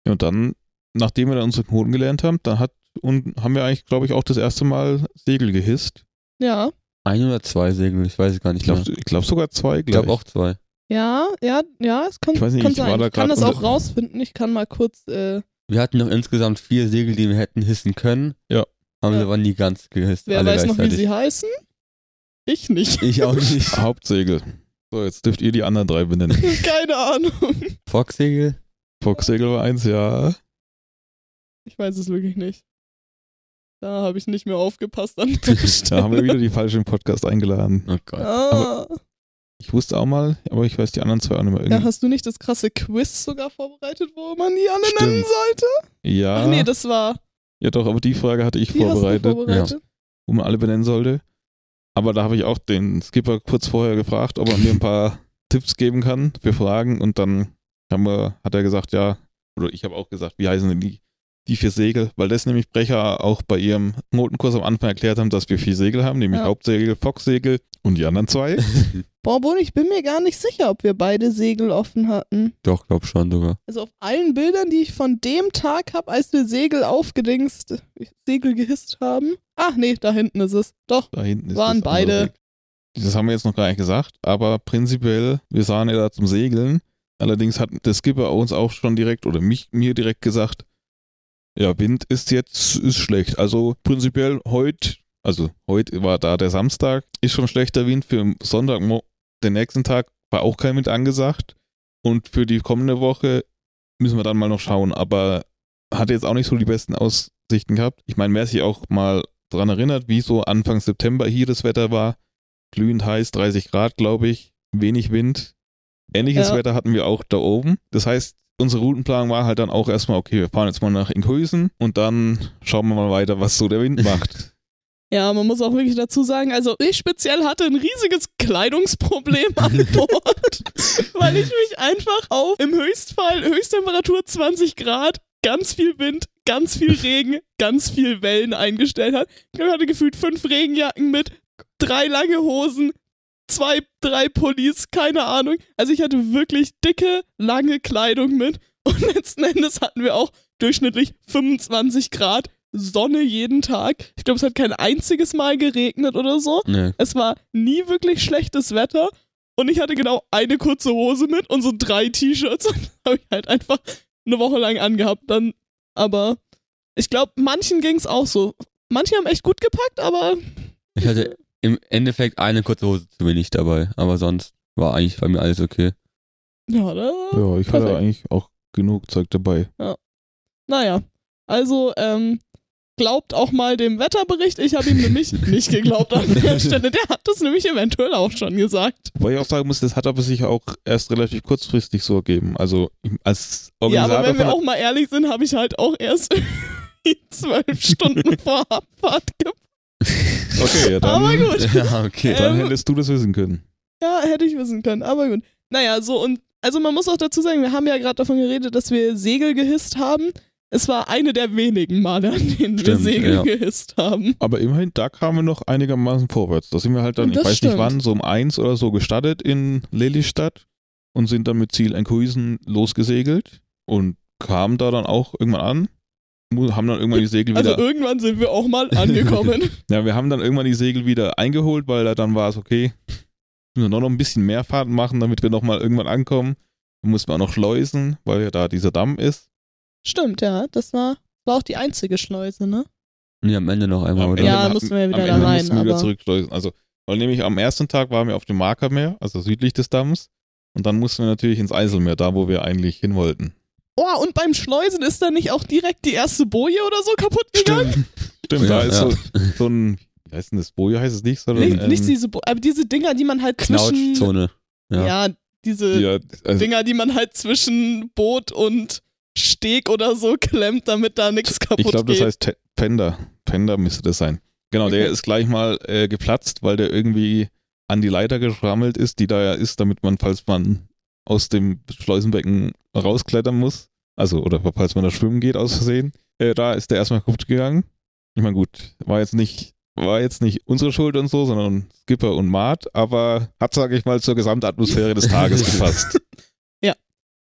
Ja, und dann, nachdem wir dann unsere Knoten gelernt haben, dann hat und haben wir eigentlich, glaube ich, auch das erste Mal Segel gehisst. Ja, Ein oder zwei Segel, ich weiß es gar nicht Ich glaube glaub sogar zwei Ich gleich. glaube auch zwei. ja, ja, ja, es kann, Ich weiß nicht, kann ich war sein. da ich kann das auch rausfinden. Ich kann mal kurz, äh, Wir hatten noch insgesamt vier Segel, die wir hätten hissen können. Ja. Haben Ja. sie aber nie ganz gehisst. wer alle weiß noch, wie sie heißen? Ich nicht. Ich auch (laughs) nicht. Hauptsegel. So, jetzt dürft ihr die anderen drei benennen. (laughs) Keine Ahnung. Foxsegel? Foxsegel war eins, ja. Ich weiß es wirklich nicht. Da habe ich nicht mehr aufgepasst an (laughs) (laughs) Da haben wir wieder die falschen Podcast eingeladen. Oh Gott. Ah, Ich wusste auch mal, aber ich weiß die anderen zwei auch nicht mehr. ja, Irgendwie- hast du nicht das krasse Quiz sogar vorbereitet, wo man die alle Stimmt. nennen sollte? Ja, Ach nee, das war. ja doch, aber die Frage hatte ich Die hast du vorbereitet, vorbereitet. wo man alle benennen sollte. Aber da habe ich auch den Skipper kurz vorher gefragt, ob er mir ein paar (laughs) Tipps geben kann für Fragen und dann haben wir, hat er gesagt, ja, oder ich habe auch gesagt, wie heißen denn die, die vier Segel? Weil das nämlich Brecher auch bei ihrem Notenkurs am Anfang erklärt haben, dass wir vier Segel haben, nämlich Ja. Hauptsegel, Foxsegel und die anderen zwei. (laughs) Boah, Bohn, ich bin mir gar nicht sicher, ob wir beide Segel offen hatten. Doch, glaub schon sogar. Also auf allen Bildern, die ich von dem Tag habe, als wir Segel aufgedingst, Segel gehisst haben. Ach nee, da hinten ist es. Doch. Da hinten ist Waren beide. Segel. Das haben wir jetzt noch gar nicht gesagt, aber prinzipiell, wir sahen ja da zum Segeln. Allerdings hat der Skipper uns auch schon direkt oder mich mir direkt gesagt, ja, Wind ist jetzt ist schlecht. Also prinzipiell heute, also heute war da der Samstag, ist schon schlechter Wind. Für Sonntag, den nächsten Tag war auch kein Wind angesagt. Und für die kommende Woche müssen wir dann mal noch schauen. Aber hat jetzt auch nicht so die besten Aussichten gehabt. Ich meine, wer sich auch mal dran erinnert, wie so Anfang September hier das Wetter war, glühend heiß, 30 Grad, glaube ich, wenig Wind. Ähnliches Ja. Wetter hatten wir auch da oben. Das heißt, unsere Routenplanung war halt dann auch erstmal, okay, wir fahren jetzt mal nach Inkhuysen und dann schauen wir mal weiter, was so der Wind (laughs) macht. Ja, man muss auch wirklich dazu sagen, also ich speziell hatte ein riesiges Kleidungsproblem (laughs) an Bord, weil ich mich einfach auf im Höchstfall, Höchsttemperatur 20 Grad, ganz viel Wind, ganz viel (laughs) Regen, ganz viel Wellen eingestellt hat. Ich hatte gefühlt fünf Regenjacken mit, drei lange Hosen, zwei, drei Pullis, keine Ahnung. Also ich hatte wirklich dicke, lange Kleidung mit und (laughs) letzten Endes hatten wir auch durchschnittlich 25 Grad, Sonne jeden Tag. Ich glaube, es hat kein einziges Mal geregnet oder so. Nee. Es war nie wirklich schlechtes Wetter und ich hatte genau eine kurze Hose mit und so drei T-Shirts (laughs) und habe ich halt einfach eine Woche lang angehabt. Dann, aber ich glaube, manchen ging es auch so. Manche haben echt gut gepackt, aber Ich hatte im Endeffekt eine kurze Hose zu wenig dabei, aber sonst war eigentlich bei mir alles okay. ja, da, Ja, ich hatte Perfekt. eigentlich auch genug Zeug dabei. naja. Also, ähm, glaubt auch mal dem Wetterbericht. Ich habe ihm nämlich (laughs) nicht geglaubt an der Stelle. Der hat das nämlich eventuell auch schon gesagt. Wobei ich auch sagen muss, das hat aber sich auch erst relativ kurzfristig so ergeben. Also ich- als Ja, Organisator aber wenn wir von auch mal ehrlich sind, habe ich halt auch erst (laughs) zwölf Stunden vor Abfahrt gepackt. Okay, ja, dann, Aber gut. (laughs) Ja, okay. dann Ähm, hättest du das wissen können. Ja, hätte ich wissen können, aber gut. Naja, so und also man muss auch dazu sagen, wir haben ja gerade davon geredet, dass wir Segel gehisst haben. Es war eine der wenigen Male, an denen wir Stimmt, Segel ja. gehisst haben. Aber immerhin, da kamen wir noch einigermaßen vorwärts. Da sind wir halt dann, ich weiß stimmt. nicht wann, so um eins oder so gestartet in Lelystadt und sind dann mit Ziel Enkhuizen losgesegelt und kamen da dann auch irgendwann an. Haben dann irgendwann die Segel Also wieder. irgendwann sind wir auch mal angekommen. (laughs) ja, wir haben dann irgendwann die Segel wieder eingeholt, weil da dann war es okay. müssen wir noch ein bisschen mehr Fahrten machen, damit wir nochmal irgendwann ankommen. Dann mussten wir auch noch schleusen, weil ja da dieser Damm ist. Stimmt, ja. Das war, war auch die einzige Schleuse, ne? Nee, am Ende noch einmal, Am oder? Ende Ja, mussten wir ja wieder am da Ende rein, mussten wir wieder aber- zurückschleusen. Also, weil nämlich am ersten Tag waren wir auf dem Markermeer, also südlich des Damms. Und dann mussten wir natürlich ins Eiselmeer, da wo wir eigentlich hin wollten. Oh, und beim Schleusen ist da nicht auch direkt die erste Boje oder so kaputt gegangen? Stimmt, Ja, da ist ja. so, so ein, wie heißt denn das? Boje heißt es nicht, sondern. Nicht, nicht ähm, diese, Bo aber diese Dinger, die man halt zwischen. Knautschzone. Ja. Ja, diese ja, also, Dinger, die man halt zwischen Boot und Steg oder so klemmt, damit da nichts kaputt ich glaube, das geht. heißt Te- Fender. Fender müsste das sein. Genau, der (laughs) ist gleich mal äh, geplatzt, weil der irgendwie an die Leiter geschrammelt ist, die da ja ist, damit man, falls man aus dem Schleusenbecken rausklettern muss, also oder falls man da schwimmen geht aus Versehen, äh, da ist der erstmal kaputt gegangen. Ich meine, gut, war jetzt nicht war jetzt nicht unsere Schuld und so, sondern Skipper und Mart, aber hat, sage ich mal, zur Gesamtatmosphäre des Tages (laughs) gepasst.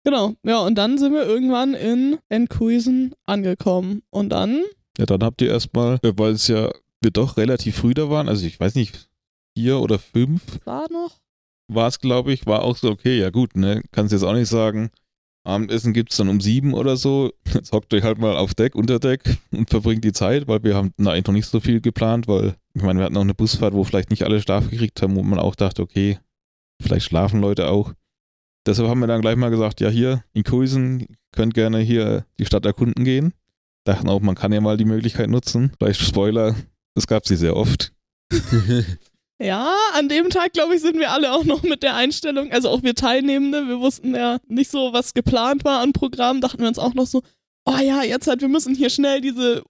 Genau, ja, und dann sind wir irgendwann in Enkhuizen angekommen. Und dann, Ja, dann habt ihr erstmal, äh, weil es ja wir doch relativ früh da waren, also ich weiß nicht, vier oder fünf war noch? War es, glaube ich, war auch so, okay, ja gut, ne, kannst jetzt auch nicht sagen, Abendessen gibt's dann um sieben oder so, jetzt hockt euch halt mal auf Deck, unter Deck und verbringt die Zeit, weil wir haben na, eigentlich noch nicht so viel geplant, weil, ich meine, wir hatten auch eine Busfahrt, wo vielleicht nicht alle Schlaf gekriegt haben, wo man auch dachte, okay, vielleicht schlafen Leute auch. Deshalb haben wir dann gleich mal gesagt, ja hier, in Kuisen, könnt gerne hier die Stadt erkunden gehen. Dachten auch, man kann ja mal die Möglichkeit nutzen. Vielleicht Spoiler, das gab sie sehr oft. (laughs) Ja, an dem Tag, glaube ich, sind wir alle auch noch mit der Einstellung, also auch wir Teilnehmende, wir wussten ja nicht so, was geplant war an Programm, dachten wir uns auch noch so, oh ja, jetzt halt, wir müssen hier schnell diese,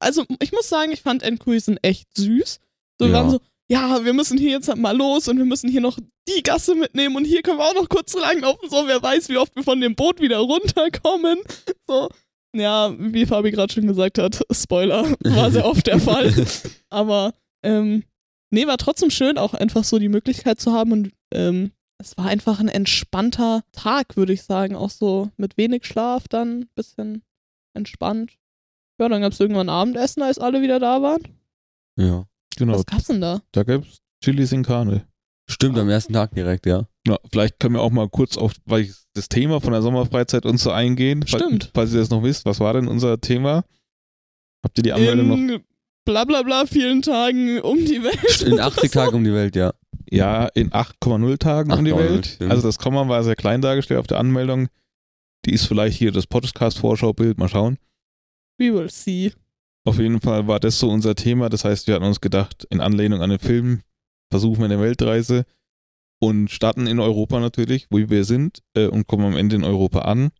also ich muss sagen, ich fand Enkhuizen echt süß. So, wir Ja. waren so, ja, wir müssen hier jetzt halt mal los und wir müssen hier noch die Gasse mitnehmen und hier können wir auch noch kurz langlaufen, so, wer weiß, wie oft wir von dem Boot wieder runterkommen. So, ja, wie Fabi gerade schon gesagt hat, Spoiler, war sehr oft der Fall. (laughs) Aber, ähm, nee, war trotzdem schön, auch einfach so die Möglichkeit zu haben und ähm, es war einfach ein entspannter Tag, würde ich sagen. Auch so mit wenig Schlaf dann, ein bisschen entspannt. Ja, dann gab es irgendwann Abendessen, als alle wieder da waren. ja. Genau, Was gab's denn da? da gab's Chilis in Karne. Stimmt, am ersten Tag direkt, ja. Ja, vielleicht können wir auch mal kurz auf weil ich, das Thema von der Sommerfreizeit uns so eingehen. Stimmt. Falls, falls ihr das noch wisst, was war denn unser Thema? Habt ihr die Anmeldung noch? Bla bla bla vielen Tagen um die Welt. In 80 Tagen um die Welt, ja. Ja, in 8,0 Tagen um die 8,0, Welt. stimmt. Also das Komma war sehr klein dargestellt auf der Anmeldung. Die ist vielleicht hier das Podcast-Vorschaubild, mal schauen. We will see. Auf jeden Fall war das so unser Thema. Das heißt, wir hatten uns gedacht, in Anlehnung an den Film versuchen wir eine Weltreise und starten in Europa natürlich, wo wir sind, äh, und kommen am Ende in Europa an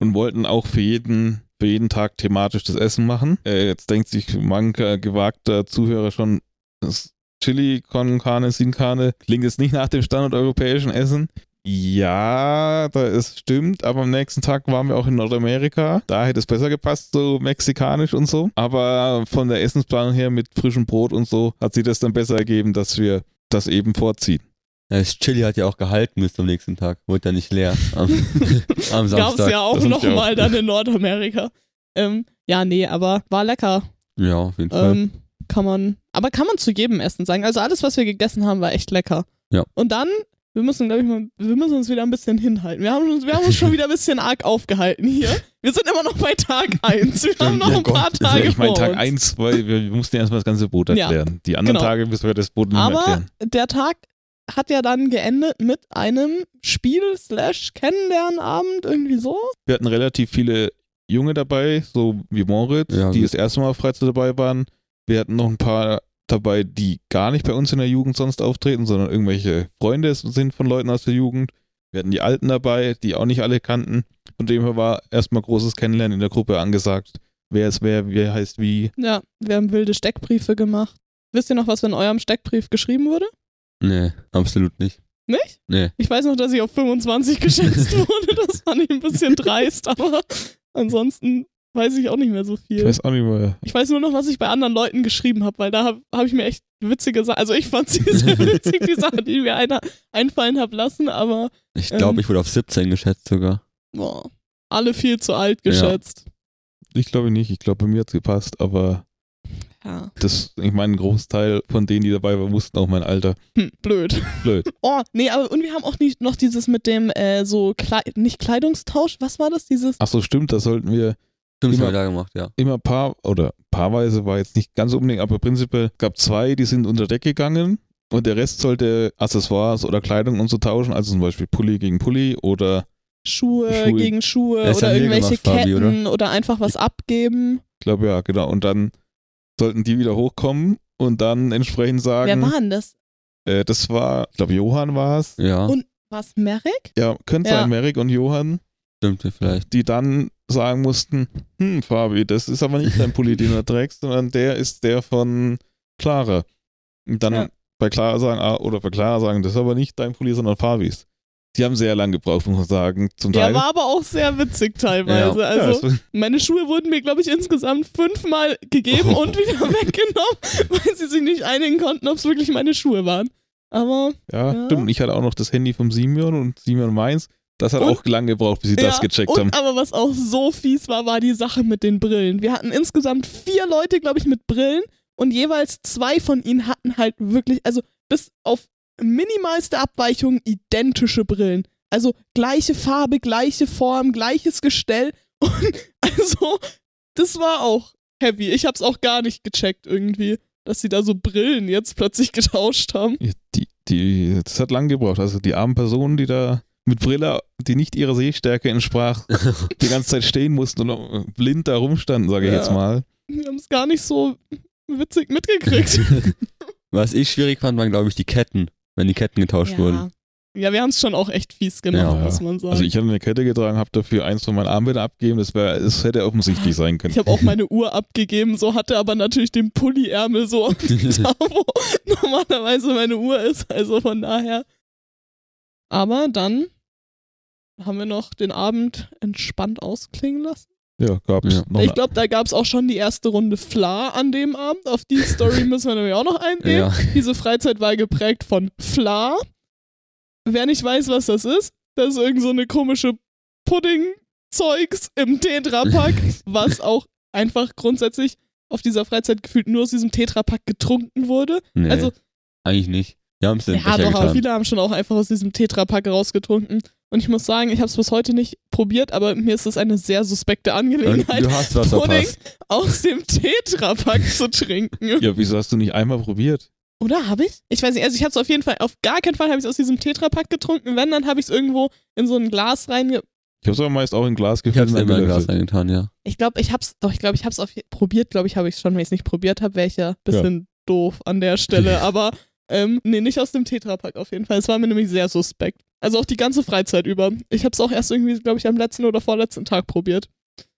und wollten auch für jeden, jeden Tag thematisch das Essen machen. Äh, jetzt denkt sich mancher gewagter Zuhörer schon, das Chili con Carne sin Carne klingt jetzt nicht nach dem standardeuropäischen Essen. Ja, da ist stimmt, aber am nächsten Tag waren wir auch in Nordamerika. Da hätte es besser gepasst, so mexikanisch und so. Aber von der Essensplanung her mit frischem Brot und so hat sich das dann besser ergeben, dass wir das eben vorziehen. Das Chili hat ja auch gehalten bis zum nächsten Tag. Wurde ja nicht leer am, (laughs) am Gab's Samstag. ja noch ja auch- mal dann in Nordamerika. Ähm, ja, nee, aber war lecker. Ja, auf jeden Fall. Ähm, kann man, aber kann man zu jedem Essen sagen. Also alles, was wir gegessen haben, war echt lecker. Ja. Und dann, wir müssen, glaube ich, mal, wir müssen uns wieder ein bisschen hinhalten. Wir haben uns, wir haben uns schon (laughs) wieder ein bisschen arg aufgehalten hier. Wir sind immer noch bei Tag 1. Wir haben noch ja ein paar Gott. Tage ich meine, Tag uns. 1, weil wir, mussten erstmal das ganze Boot Ja, erklären. Die anderen genau. Tage müssen wir das Boot nicht Aber erklären. der Tag hat ja dann geendet mit einem Spiel slash Kennenlernabend, irgendwie so. Wir hatten relativ viele Junge dabei, so wie Moritz, Ja, die das erste Mal auf Freizeit dabei waren. Wir hatten noch ein paar dabei, die gar nicht bei uns in der Jugend sonst auftreten, sondern irgendwelche Freunde sind von Leuten aus der Jugend. Wir hatten die Alten dabei, die auch nicht alle kannten. Von dem her war erstmal großes Kennenlernen in der Gruppe angesagt. Wer ist wer, wer heißt wie. Ja, wir haben wilde Steckbriefe gemacht. Wisst ihr noch, was in eurem Steckbrief geschrieben wurde? Nee, absolut nicht. Nicht? Nee. Ich weiß noch, dass ich auf 25 geschätzt (laughs) wurde. Das fand ich ein bisschen dreist, aber ansonsten weiß ich auch nicht mehr so viel. Ich weiß auch nicht mehr. Ich weiß nur noch, was ich bei anderen Leuten geschrieben habe, weil da habe hab ich mir echt witzige Sachen, also ich fand sie sehr (laughs) witzig, die Sachen, die mir einer einfallen habe lassen, aber Ich glaube, Ähm. ich wurde auf 17 geschätzt sogar. boah, alle viel zu alt Ja. geschätzt. Ich glaube nicht. Ich glaube, bei mir hat es gepasst, aber Ja. Das, ich meine, ein Großteil von denen, die dabei waren, wussten auch mein Alter. Hm, blöd. Blöd. (laughs) Oh, nee, aber und wir haben auch nicht noch dieses mit dem äh, so Klei nicht Kleidungstausch, was war das? Dieses Ach so, stimmt, das sollten wir Stimmt, das Immer- haben wir da gemacht, ja. immer paar oder paarweise war jetzt nicht ganz unbedingt, aber prinzipiell gab zwei, die sind unter Deck gegangen und der Rest sollte Accessoires oder Kleidung und so tauschen, also zum Beispiel Pulli gegen Pulli oder Schuhe, Schuhe. gegen Schuhe Das oder irgendwelche gemacht, Fabi, Ketten oder? einfach was abgeben. ich glaube ja, genau. Und dann sollten die wieder hochkommen und dann entsprechend sagen, Wer war denn das? äh, das war, ich glaube Johann war es. Ja, Und- War es Merrick? Ja, könnte Ja. sein, Merrick und Johann, stimmt vielleicht. die dann sagen mussten, hm, Fabi, das ist aber nicht dein Pulli, den du trägst, sondern der ist der von Clara. Und dann Ja. bei Clara sagen, ah, oder bei Clara sagen, das ist aber nicht dein Pulli, sondern Fabis. Die haben sehr lange gebraucht, muss man sagen, zum Der Teil. war aber auch sehr witzig teilweise. ja, Also das, meine Schuhe wurden mir, glaube ich, insgesamt fünfmal gegeben Oh. und wieder (laughs) weggenommen, weil sie sich nicht einigen konnten, ob es wirklich meine Schuhe waren. Aber ja, Ja. stimmt. Ich hatte auch noch das Handy vom Simeon und Simeon meins. Das hat Und- auch lange gebraucht, bis sie das ja, gecheckt und, haben. Aber was auch so fies war, war die Sache mit den Brillen. Wir hatten insgesamt vier Leute, glaube ich, mit Brillen und jeweils zwei von ihnen hatten halt wirklich, also bis auf minimalste Abweichungen identische Brillen. Also gleiche Farbe, gleiche Form, gleiches Gestell. (laughs) Und also, das war auch heavy. Ich hab's auch gar nicht gecheckt irgendwie, dass sie da so Brillen jetzt plötzlich (laughs) getauscht haben. Ja, Die, die, das hat lange gebraucht. Also die armen Personen, die da mit Brille, die nicht ihrer Sehstärke entsprach, (laughs) die ganze Zeit stehen mussten und blind da rumstanden, sage ich Ja. jetzt mal. Wir haben es gar nicht so witzig mitgekriegt. Was ich schwierig fand, waren, glaube ich, die Ketten, wenn die Ketten getauscht wurden. Ja, wir haben es schon auch echt fies gemacht, Ja. muss man sagen. Also ich ich hatte eine Kette getragen, habe dafür eins von meinen Armbändern abgegeben. Das, wär, das hätte offensichtlich sein können. habe auch (laughs) meine Uhr abgegeben, so hatte aber natürlich den Pulli-Ärmel so (laughs) da, wo normalerweise meine Uhr ist. Also von daher. Aber dann haben wir noch den Abend entspannt ausklingen lassen. Ja, gab es Ja. noch ich glaube, da gab es auch schon die erste Runde Fla an dem Abend. Auf die Story müssen wir nämlich auch noch eingehen. Ja. Diese Freizeit war geprägt von Fla. Wer nicht weiß, was das ist, das ist irgend so eine komische Pudding-Zeugs im Tetrapack, (laughs) was auch einfach grundsätzlich auf dieser Freizeit gefühlt nur aus diesem Tetrapack getrunken wurde. Nee, Also, eigentlich nicht. Wir haben es in den ja Becher doch, aber getan. viele haben schon auch einfach aus diesem Tetrapack rausgetrunken. Und ich muss sagen, ich habe es bis heute nicht probiert, aber mir ist es eine sehr suspekte Angelegenheit, du hast was Pudding verpasst. aus dem Tetrapack zu trinken. ja, wieso hast du nicht einmal probiert? Oder habe ich? Ich weiß nicht, also ich habe es auf jeden Fall, auf gar keinen Fall habe ich es aus diesem Tetrapack getrunken. Wenn, dann habe ich es irgendwo in so ein Glas reinge... Ich habe es aber meist auch in Glas Ich gefüllt und dann immer in Glas reingetan, ja. Ich glaube, ich habe es, doch, ich glaube, ich habe es probiert, glaube ich, habe ich es schon. Wenn ich es nicht probiert habe, wäre ich ja ein bisschen doof an der Stelle. (laughs) aber, ähm, nee, nicht aus dem Tetrapack auf jeden Fall. Es war mir nämlich sehr suspekt. Also auch die ganze Freizeit über. Ich habe es auch erst irgendwie, glaube ich, am letzten oder vorletzten Tag probiert.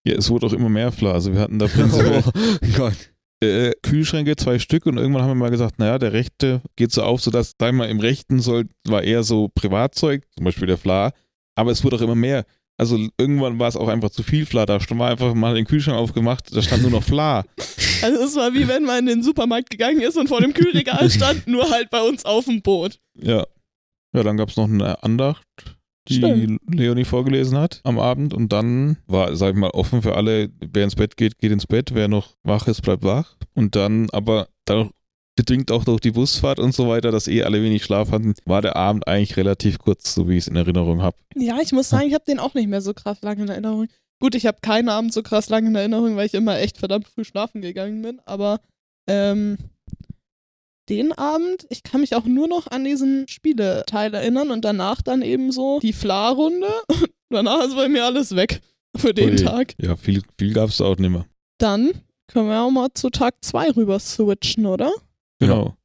Ja, es wurde auch immer mehr Fla. Also wir hatten da (laughs) prinzipiell Oh Gott. äh, Kühlschränke, zwei Stück und irgendwann haben wir mal gesagt, naja, der rechte geht so auf, sodass, sag ich mal, im rechten soll, war eher so Privatzeug, zum Beispiel der Fla, aber es wurde auch immer mehr. Also irgendwann war es auch einfach zu viel Fla. Da stand man einfach mal den Kühlschrank aufgemacht, da stand nur noch Fla. (laughs) Also es war wie wenn man in den Supermarkt gegangen ist und vor dem Kühlregal (laughs) stand, nur halt bei uns auf dem Boot. Ja. Ja, dann gab es noch eine Andacht, die Stimmt. Leonie vorgelesen hat am Abend und dann war, sag ich mal, offen für alle, wer ins Bett geht, geht ins Bett, wer noch wach ist, bleibt wach. Und dann, aber dann bedingt auch durch die Busfahrt und so weiter, dass eh alle wenig Schlaf hatten, war der Abend eigentlich relativ kurz, so wie ich es in Erinnerung habe. Ja, ich muss sagen, ich habe den auch nicht mehr so krass lange in Erinnerung. Gut, ich habe keinen Abend so krass lange in Erinnerung, weil ich immer echt verdammt früh schlafen gegangen bin, aber ähm, den Abend, ich kann mich auch nur noch an diesen Spieleteil erinnern und danach dann eben so die Fla-Runde. (laughs) danach ist bei mir alles weg für den Ui. Tag. Ja, viel, viel gab es auch nicht mehr. Dann können wir auch mal zu Tag 2 rüber switchen, oder? Genau.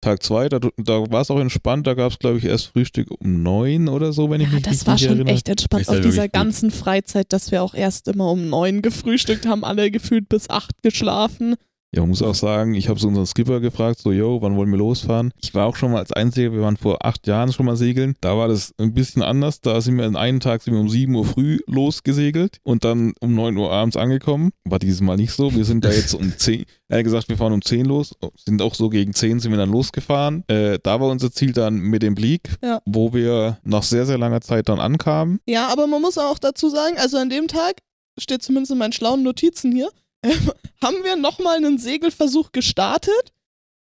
Tag zwei, da, da war es auch entspannt, da gab es, glaube ich, erst Frühstück um neun oder so, wenn ich Ja, mich das richtig war schon erinnere. echt entspannt Ist auf ja dieser wirklich gut. ganzen Freizeit, dass wir auch erst immer um neun gefrühstückt haben, alle gefühlt bis acht geschlafen. Ja, man muss auch sagen, ich habe so unseren Skipper gefragt, so, yo, wann wollen wir losfahren? Ich war auch schon mal als Einziger, wir waren vor acht Jahren schon mal segeln. Da war das ein bisschen anders. Da sind wir an einem Tag sind wir um 7 Uhr früh losgesegelt und dann um 9 Uhr abends angekommen. War dieses Mal nicht so. Wir sind da jetzt um 10, er hat gesagt, wir fahren um 10 los. Sind auch so gegen 10 sind wir dann losgefahren. Äh, da war unser Ziel dann mit dem Blick, Ja. wo wir nach sehr, sehr langer Zeit dann ankamen. Ja, aber man muss auch dazu sagen, also an dem Tag steht zumindest in meinen schlauen Notizen hier, ähm, (laughs) haben wir nochmal einen Segelversuch gestartet.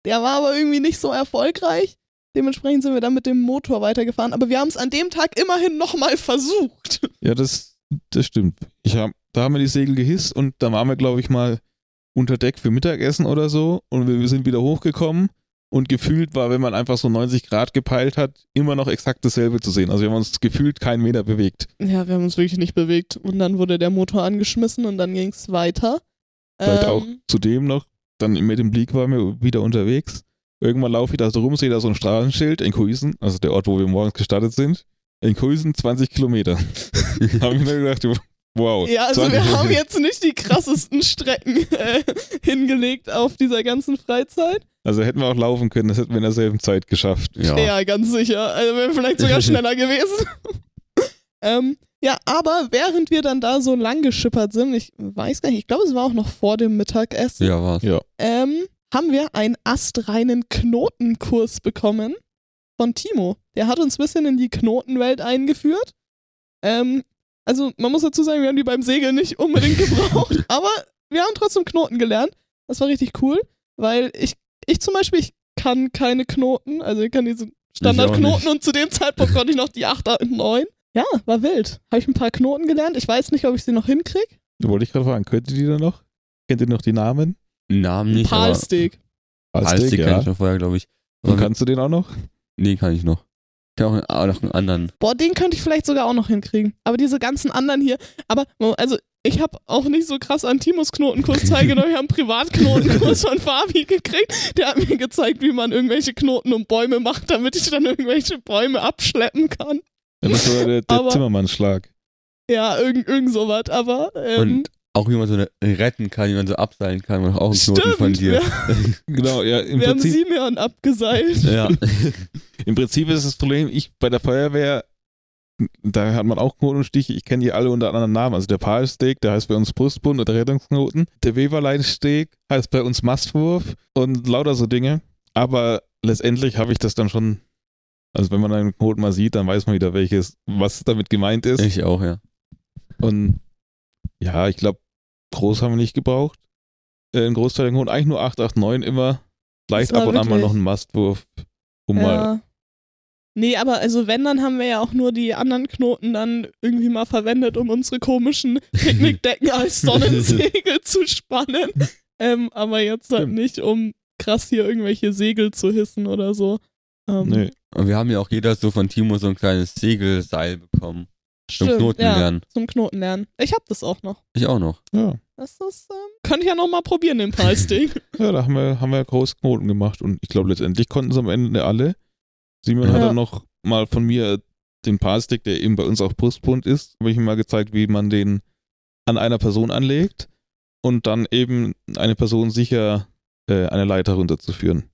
Der war aber irgendwie nicht so erfolgreich. Dementsprechend sind wir dann mit dem Motor weitergefahren. Aber wir haben es an dem Tag immerhin nochmal versucht. (laughs) Ja, das, das stimmt. Ich hab, da haben wir die Segel gehisst und da waren wir, glaube ich, mal unter Deck für Mittagessen oder so und wir sind wieder hochgekommen und gefühlt war, wenn man einfach so 90 Grad gepeilt hat, immer noch exakt dasselbe zu sehen. Also wir haben uns gefühlt keinen Meter bewegt. Ja, wir haben uns wirklich nicht bewegt. Und dann wurde der Motor angeschmissen und dann ging es weiter. Vielleicht Ähm, auch zudem noch, dann mit dem Blick waren wir wieder unterwegs. Irgendwann laufe ich da so rum, sehe da so ein Straßenschild, Enkuisen, also der Ort, wo wir morgens gestartet sind. Enkuisen, 20 Kilometer. (laughs) Habe ich mir gedacht, wow. Ja, also 20 wir haben jetzt nicht die krassesten Strecken äh, hingelegt auf dieser ganzen Freizeit. Also hätten wir auch laufen können, das hätten wir in derselben Zeit geschafft. Ja. Ja, ganz sicher. Also wäre vielleicht sogar (laughs) schneller gewesen. (laughs) ähm, ja, aber während wir dann da so lang geschippert sind, ich weiß gar nicht, ich glaube, es war auch noch vor dem Mittagessen, Ja, war's. Ja. ähm, haben wir einen astreinen Knotenkurs bekommen von Timo. Der hat uns ein bisschen in die Knotenwelt eingeführt. Ähm, also man muss dazu sagen, wir haben die beim Segeln nicht unbedingt (laughs) gebraucht, aber wir haben trotzdem Knoten gelernt. Das war richtig cool, weil ich, ich zum Beispiel, ich kann keine Knoten, also ich kann diese Standardknoten und zu dem Zeitpunkt konnte ich noch die 8 und 9. Ja, war wild. Habe ich ein paar Knoten gelernt. Ich weiß nicht, ob ich sie noch hinkriege. Wollte ich gerade fragen, könnt ihr die dann noch? Kennt ihr noch die Namen? Namen nicht, Palstick. Palstick kann ja. ich schon vorher, glaube ich. Und Aber kannst du den auch noch? nee, kann ich noch. Ich kann auch, auch noch einen anderen. Boah, den könnte ich vielleicht sogar auch noch hinkriegen. Aber diese ganzen anderen hier, aber also ich habe auch nicht so krass an Timos Knotenkurs (laughs) teilgenommen. Ich habe einen Privatknotenkurs von Fabi gekriegt. Der hat mir gezeigt, wie man irgendwelche Knoten um Bäume macht, damit ich dann irgendwelche Bäume abschleppen kann. Ja, das war der, der Aber- Zimmermannsschlag. Ja, irgend, irgend sowas. Aber ähm, Und auch wie man so eine retten kann, wie man so abseilen kann, war auch ein Knoten von dir. wir, (laughs) Genau, ja, im wir haben Prinzip, Simeon abgeseilt. Ja. (laughs) im Prinzip ist das Problem, ich bei der Feuerwehr, da hat man auch Knotenstiche, ich kenne die alle unter anderen Namen. Also der Palsteg, der heißt bei uns Brustbund oder Rettungsknoten. Der Weberleinsteg heißt bei uns Mastwurf und lauter so Dinge. Aber letztendlich habe ich das dann schon, also wenn man einen Knoten mal sieht, dann weiß man wieder, welches, was damit gemeint ist. ich auch, ja. Und ja, ich glaube, groß haben wir nicht gebraucht. Äh, ein Großteil der Knoten, eigentlich nur 8, 8, 9 immer. Vielleicht ab und an mal noch einen Mastwurf, um mal Ja. Nee, aber also wenn, dann haben wir ja auch nur die anderen Knoten dann irgendwie mal verwendet, um unsere komischen (laughs) Picknickdecken als Sonnensegel (laughs) zu spannen. Ähm, aber jetzt halt nicht, um krass hier irgendwelche Segel zu hissen oder so. Ähm, Nee. Und wir haben ja auch jeder so von Timo so ein kleines Segelseil bekommen. Zum stimmt, Knoten ja, lernen. Zum Knoten lernen. Ich hab das auch noch. Ich auch noch. Ja. Das ist, ähm, könnte ich ja noch mal probieren, den Preisding. (laughs) ja, da haben wir, haben wir große Knoten gemacht und ich glaube, letztendlich konnten es am Ende alle. Simon hat Ja. dann noch mal von mir den Palstick, der eben bei uns auch Brustbund ist, habe ich ihm mal gezeigt, wie man den an einer Person anlegt und dann eben eine Person sicher äh, eine Leiter runterzuführen.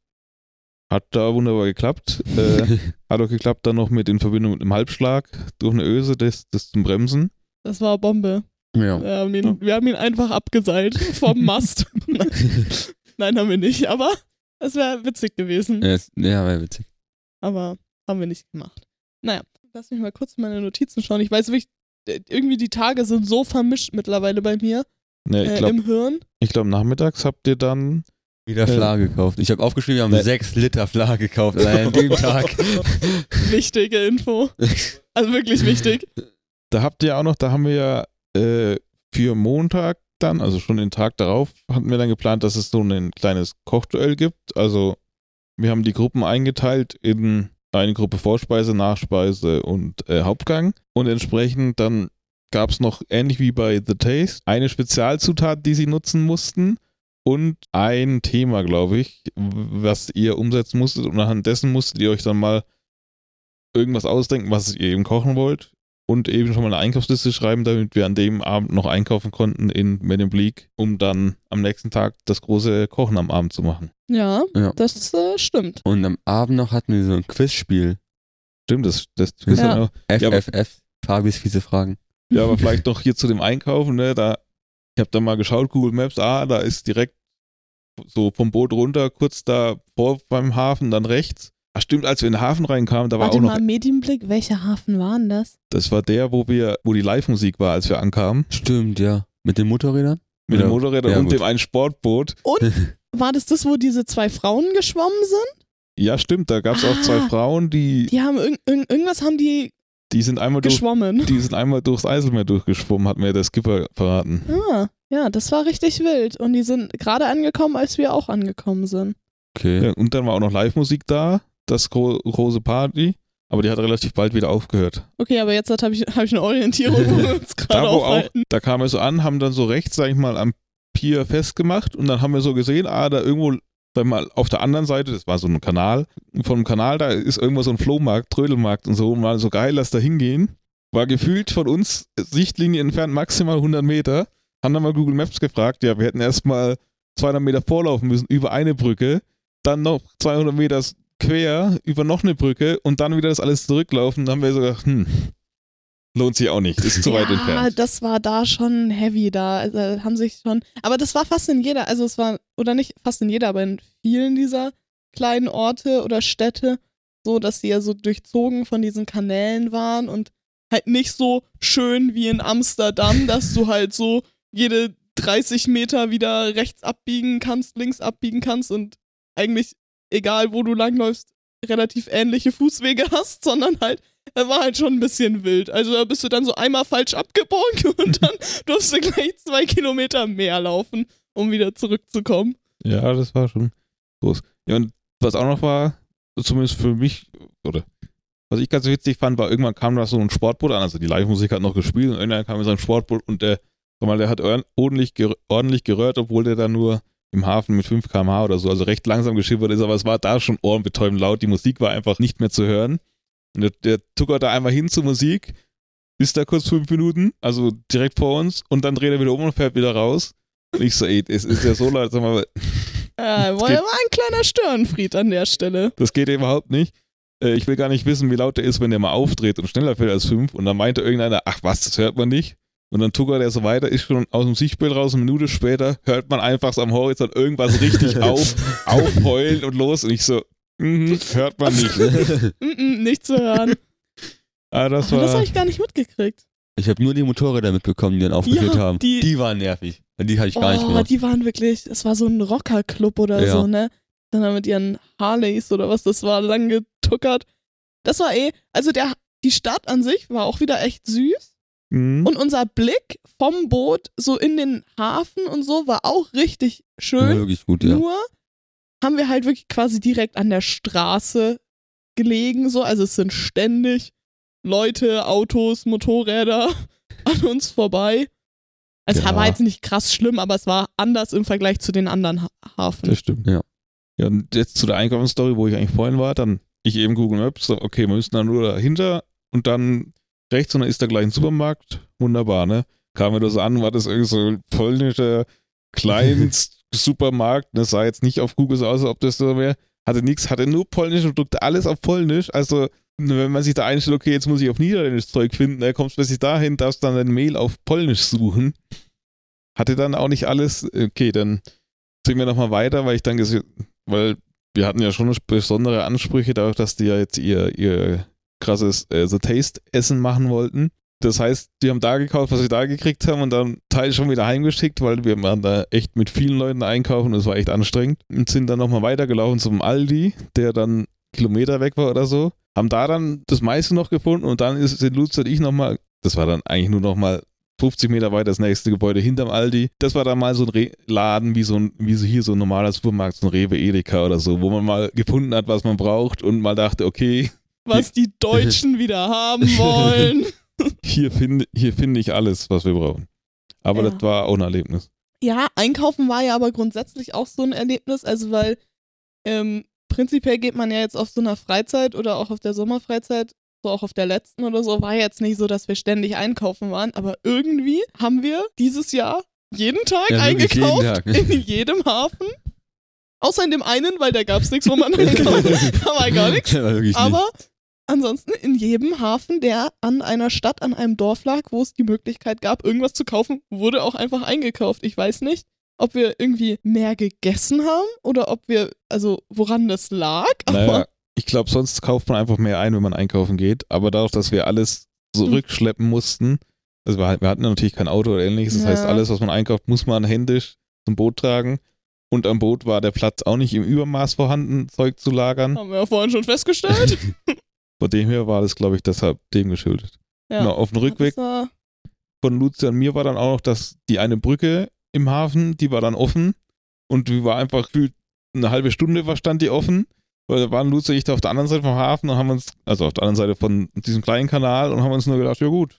Hat da wunderbar geklappt. Äh, (laughs) hat auch geklappt dann noch mit in Verbindung mit einem Halbschlag durch eine Öse, das, das zum Bremsen. Das war Bombe. ja. Wir haben ihn, Ja. wir haben ihn einfach abgeseilt vom (laughs) Mast. (laughs) Nein, haben wir nicht, aber es wäre witzig gewesen. Ja, ja, war witzig. aber haben wir nicht gemacht. Naja, lass mich mal kurz in meine Notizen schauen. Ich weiß wirklich, äh, irgendwie die Tage sind so vermischt mittlerweile bei mir Ne, ich äh, glaube, im Hirn. ich glaub, nachmittags habt ihr dann Wieder Flagge gekauft. Ich habe aufgeschrieben, wir haben ne. sechs Liter Flagge gekauft (laughs) an dem Tag. (laughs) Wichtige Info. Also wirklich wichtig. Da habt ihr auch noch, da haben wir ja äh, für Montag dann, also schon den Tag darauf, hatten wir dann geplant, dass es so ein kleines Kochduell gibt. Also wir haben die Gruppen eingeteilt in eine Gruppe Vorspeise, Nachspeise und äh, Hauptgang. Und entsprechend dann gab es noch, ähnlich wie bei The Taste, eine Spezialzutat, die sie nutzen mussten. Und ein Thema, glaube ich, was ihr umsetzen musstet. Und anhand dessen musstet ihr euch dann mal irgendwas ausdenken, was ihr eben kochen wollt und eben schon mal eine Einkaufsliste schreiben, damit wir an dem Abend noch einkaufen konnten in Men in Bleak, um dann am nächsten Tag das große Kochen am Abend zu machen. Ja, Ja. das äh, stimmt. Und am Abend noch hatten wir so ein Quizspiel. Stimmt, das, das ist Ja. auch, Ja, aber- FFF. Fabis fiese Fragen. ja, aber vielleicht noch hier zu dem Einkaufen, ne, da, ich habe da mal geschaut, Google Maps, ah, da ist direkt so vom Boot runter, kurz da vor beim Hafen, dann rechts. Ach stimmt, als wir in den Hafen reinkamen, da war Warte auch noch, mal, Medienblick, welcher Hafen war denn das? das war der, wo wir, wo die Live-Musik war, als wir ankamen. Stimmt, ja. Mit den Motorrädern? Mit Ja. dem Motorräder Ja, und gut. dem einen Sportboot. Und (laughs) war das das, wo diese zwei Frauen geschwommen sind? Ja, stimmt, da gab es auch zwei Ah. Frauen, die, Die haben irg irg irgendwas haben die die sind einmal durch, geschwommen. die sind einmal durchs Eiselmeer durchgeschwommen, hat mir der Skipper verraten. Ah, ja, das war richtig wild. Und die sind gerade angekommen, als wir auch angekommen sind. Okay. Ja, und dann war auch noch Live-Musik da, das gro große Party, aber die hat relativ bald wieder aufgehört. Okay, aber jetzt habe ich, hab ich eine Orientierung, wo wir uns (laughs) gerade Da wo auch, da kamen wir so an, haben dann so rechts, sag ich mal, am Pier festgemacht und dann haben wir so gesehen, ah, da irgendwo, sag mal, auf der anderen Seite, das war so ein Kanal, vom Kanal, da ist irgendwo so ein Flohmarkt, Trödelmarkt und so, und war so geil, lass da hingehen. War gefühlt von uns Sichtlinie entfernt maximal 100 Meter. Haben dann mal Google Maps gefragt, ja, wir hätten erstmal 200 Meter vorlaufen müssen über eine Brücke, dann noch 200 Meter quer über noch eine Brücke und dann wieder das alles zurücklaufen. Dann haben wir so gedacht, hm, lohnt sich auch nicht, ist zu weit ja, entfernt. das war da schon heavy da. Also haben sich schon. Aber das war fast in jeder, also es war, oder nicht fast in jeder, aber in vielen dieser kleinen Orte oder Städte, so dass sie ja so durchzogen von diesen Kanälen waren und halt nicht so schön wie in Amsterdam, (laughs) dass du halt so jede 30 Meter wieder rechts abbiegen kannst, links abbiegen kannst und eigentlich, egal wo du langläufst, relativ ähnliche Fußwege (laughs) hast, sondern halt war halt schon ein bisschen wild. Also da bist du dann so einmal falsch abgebogen (laughs) und dann durfst du gleich zwei Kilometer mehr laufen, um wieder zurückzukommen. Ja, das war schon groß. Ja, und was auch noch war, zumindest für mich, oder was ich ganz witzig fand, war, irgendwann kam da so ein Sportboot an, also die Live-Musik hat noch gespielt und irgendwann kam so ein Sportboot und der, sag mal, der hat ordentlich, ger ordentlich gerührt, obwohl der da nur im Hafen mit 5 km/h oder so, also recht langsam geschippert ist, aber es war da schon ohrenbetäubend laut, die Musik war einfach nicht mehr zu hören. Und der, der tuckert da einmal hin zur Musik, ist da kurz fünf Minuten, also direkt vor uns, und dann dreht er wieder um und fährt wieder raus. Und ich so, ey, es ist ja so laut, sag mal, (laughs) Äh, war, geht- war ein kleiner Störenfried an der Stelle. Das geht überhaupt nicht. Äh, Ich will gar nicht wissen, wie laut der ist, wenn der mal aufdreht und schneller fährt als fünf. Und dann meinte irgendeiner, ach was, das hört man nicht. Und dann tuckert er so weiter, ist schon aus dem Sichtbild raus. Eine Minute später hört man einfach so am Horizont irgendwas richtig (laughs) auf, aufheulen und los. Und ich so, mhm, hört man nicht. (laughs) Mm -mm, nicht zu hören. Ah, das Aber das war. habe ich gar nicht mitgekriegt. Ich habe nur die Motorräder mitbekommen, die dann aufgeführt Ja, haben. die- Die, waren nervig. Die hatte ich gar nicht oh, mehr. die waren wirklich, das war so ein Rockerclub oder Ja. so, ne? Dann haben mit ihren Harleys oder was das war, lang getuckert. Das war eh, also der, die Stadt an sich war auch wieder echt süß. Mhm. Und unser Blick vom Boot so in den Hafen und so war auch richtig War schön. wirklich gut, ja. Nur haben wir halt wirklich quasi direkt an der Straße gelegen, so. Also es sind ständig Leute, Autos, Motorräder (laughs) an uns vorbei. Es Ja. war jetzt nicht krass schlimm, aber es war anders im Vergleich zu den anderen ha Hafen. Das stimmt. Ja. Ja, und jetzt zu der Einkaufsstory, wo ich eigentlich vorhin war, dann ich eben Google Maps, so, okay, wir müssen dann nur dahinter und dann rechts und dann ist da gleich ein Supermarkt. Wunderbar, ne? Kam mir das an, war das irgendwie so ein polnischer (laughs) Kleinst-Supermarkt. Das sah jetzt nicht auf Google so aus, als ob das so wäre. Hatte nichts, hatte nur polnische Produkte, alles auf Polnisch. Also, wenn man sich da einstellt, okay, jetzt muss ich auf Niederländisch Zeug finden, dann kommst du plötzlich dahin, darfst dann dein Mail auf Polnisch suchen. Hatte dann auch nicht alles, okay, dann ziehen wir nochmal weiter, weil ich dann gesehen, weil wir hatten ja schon besondere Ansprüche dadurch, dass die ja jetzt ihr, ihr krasses äh, The Taste Essen machen wollten. Das heißt, die haben da gekauft, was sie da gekriegt haben und dann Teil schon wieder heimgeschickt, weil wir waren da echt mit vielen Leuten einkaufen und es war echt anstrengend. Und sind dann nochmal weitergelaufen zum Aldi, der dann Kilometer weg war oder so. Haben da dann das meiste noch gefunden und dann ist sind Lutz und ich nochmal, das war dann eigentlich nur nochmal 50 Meter weiter das nächste Gebäude hinterm Aldi. Das war dann mal so ein Re Laden, wie so ein, wie so hier so ein normaler Supermarkt, so ein Rewe Edeka oder so, wo man mal gefunden hat, was man braucht und mal dachte, okay, Was die Deutschen (laughs) wieder haben wollen. (laughs) hier finde hier finde ich alles, was wir brauchen. Aber Ja. das war auch ein Erlebnis. Ja, einkaufen war ja aber grundsätzlich auch so ein Erlebnis, also weil ähm, prinzipiell geht man ja jetzt auf so einer Freizeit oder auch auf der Sommerfreizeit, so auch auf der letzten oder so, war jetzt nicht so, dass wir ständig einkaufen waren, aber irgendwie haben wir dieses Jahr jeden Tag Ja, wirklich jeden eingekauft, Tag. in (laughs) jedem Hafen. Außer in dem einen, weil da gab es nichts, wo man (laughs) einkaufen Da war gar nichts. Wirklich Aber ansonsten in jedem Hafen, der an einer Stadt, an einem Dorf lag, wo es die Möglichkeit gab, irgendwas zu kaufen, wurde auch einfach eingekauft. Ich weiß nicht, ob wir irgendwie mehr gegessen haben oder ob wir, also woran das lag, aber Naja, ich glaube, sonst kauft man einfach mehr ein, wenn man einkaufen geht. Aber dadurch, dass wir alles Hm. zurückschleppen mussten, Also wir, wir hatten natürlich kein Auto oder ähnliches. Das Ja. heißt, alles, was man einkauft, muss man händisch zum Boot tragen. Und am Boot war der Platz auch nicht im Übermaß vorhanden, Zeug zu lagern. Haben wir ja vorhin schon festgestellt. (laughs) Von dem her war das, glaube ich, deshalb dem geschuldet. Ja. Genau, auf dem Rückweg war, von Lucia und mir war dann auch noch, dass die eine Brücke im Hafen, die war dann offen und die war einfach gefühlt eine halbe Stunde war, stand die offen. Weil da waren Lucia und ich da auf der anderen Seite vom Hafen und haben uns, also auf der anderen Seite von diesem kleinen Kanal und haben uns nur gedacht, ja gut,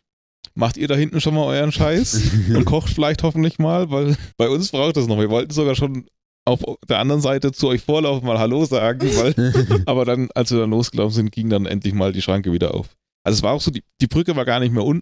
macht ihr da hinten schon mal euren Scheiß (laughs) und kocht vielleicht hoffentlich mal, weil bei uns braucht das noch. Wir wollten sogar schon auf der anderen Seite zu euch vorlaufen, mal Hallo sagen, weil (laughs) aber dann, als wir dann losgelaufen sind, ging dann endlich mal die Schranke wieder auf. Also es war auch so, die, die Brücke war gar nicht mehr un,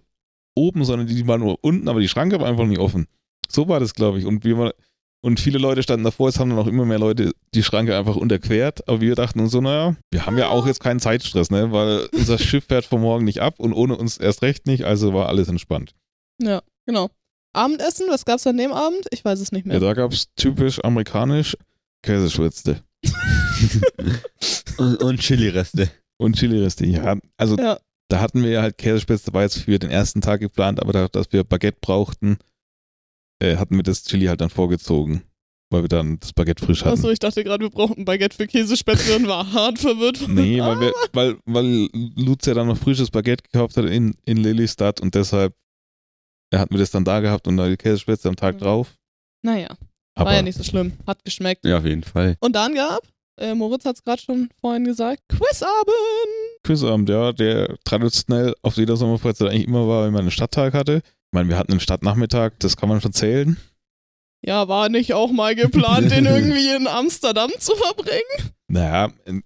oben, sondern die war nur unten, aber die Schranke war einfach nicht offen. So war das, glaube ich. Und, wir, und viele Leute standen davor, es haben dann auch immer mehr Leute die Schranke einfach unterquert. Aber wir dachten uns so, naja, wir haben ja auch jetzt keinen Zeitstress, ne? Weil unser Schiff fährt von morgen nicht ab und ohne uns erst recht nicht, also war alles entspannt. ja, genau. Abendessen, was gab's an dem Abend? Ich weiß es nicht mehr. Ja, da gab es typisch amerikanisch Käseschwürste (laughs) und, und Chili-Reste. und Chili-Reste. Ja, also Ja. da hatten wir halt Käsespätzle, war jetzt für den ersten Tag geplant, aber da, dass wir Baguette brauchten, äh, hatten wir das Chili halt dann vorgezogen, weil wir dann das Baguette frisch hatten. Achso, ich dachte gerade, wir brauchen ein Baguette für Käsespätzle und war hart verwirrt. Nee, weil, wir, weil, weil Lucia dann noch frisches Baguette gekauft hat in, in Lelystadt und deshalb äh, hatten wir das dann da gehabt und da die Käsespätzle am Tag Mhm. drauf. Naja, Aber war ja nicht so schlimm. Hat geschmeckt. Ja, auf jeden Fall. Und dann gab, äh, Moritz hat es gerade schon vorhin gesagt, Quizabend. Quizabend, ja, der traditionell auf jeder Sommerfreizeit eigentlich immer war, wenn man einen Stadttag hatte. Ich meine, wir hatten einen Stadtnachmittag, das kann man schon zählen. Ja, war nicht auch mal geplant, den (laughs) irgendwie in Amsterdam zu verbringen? Naja, in-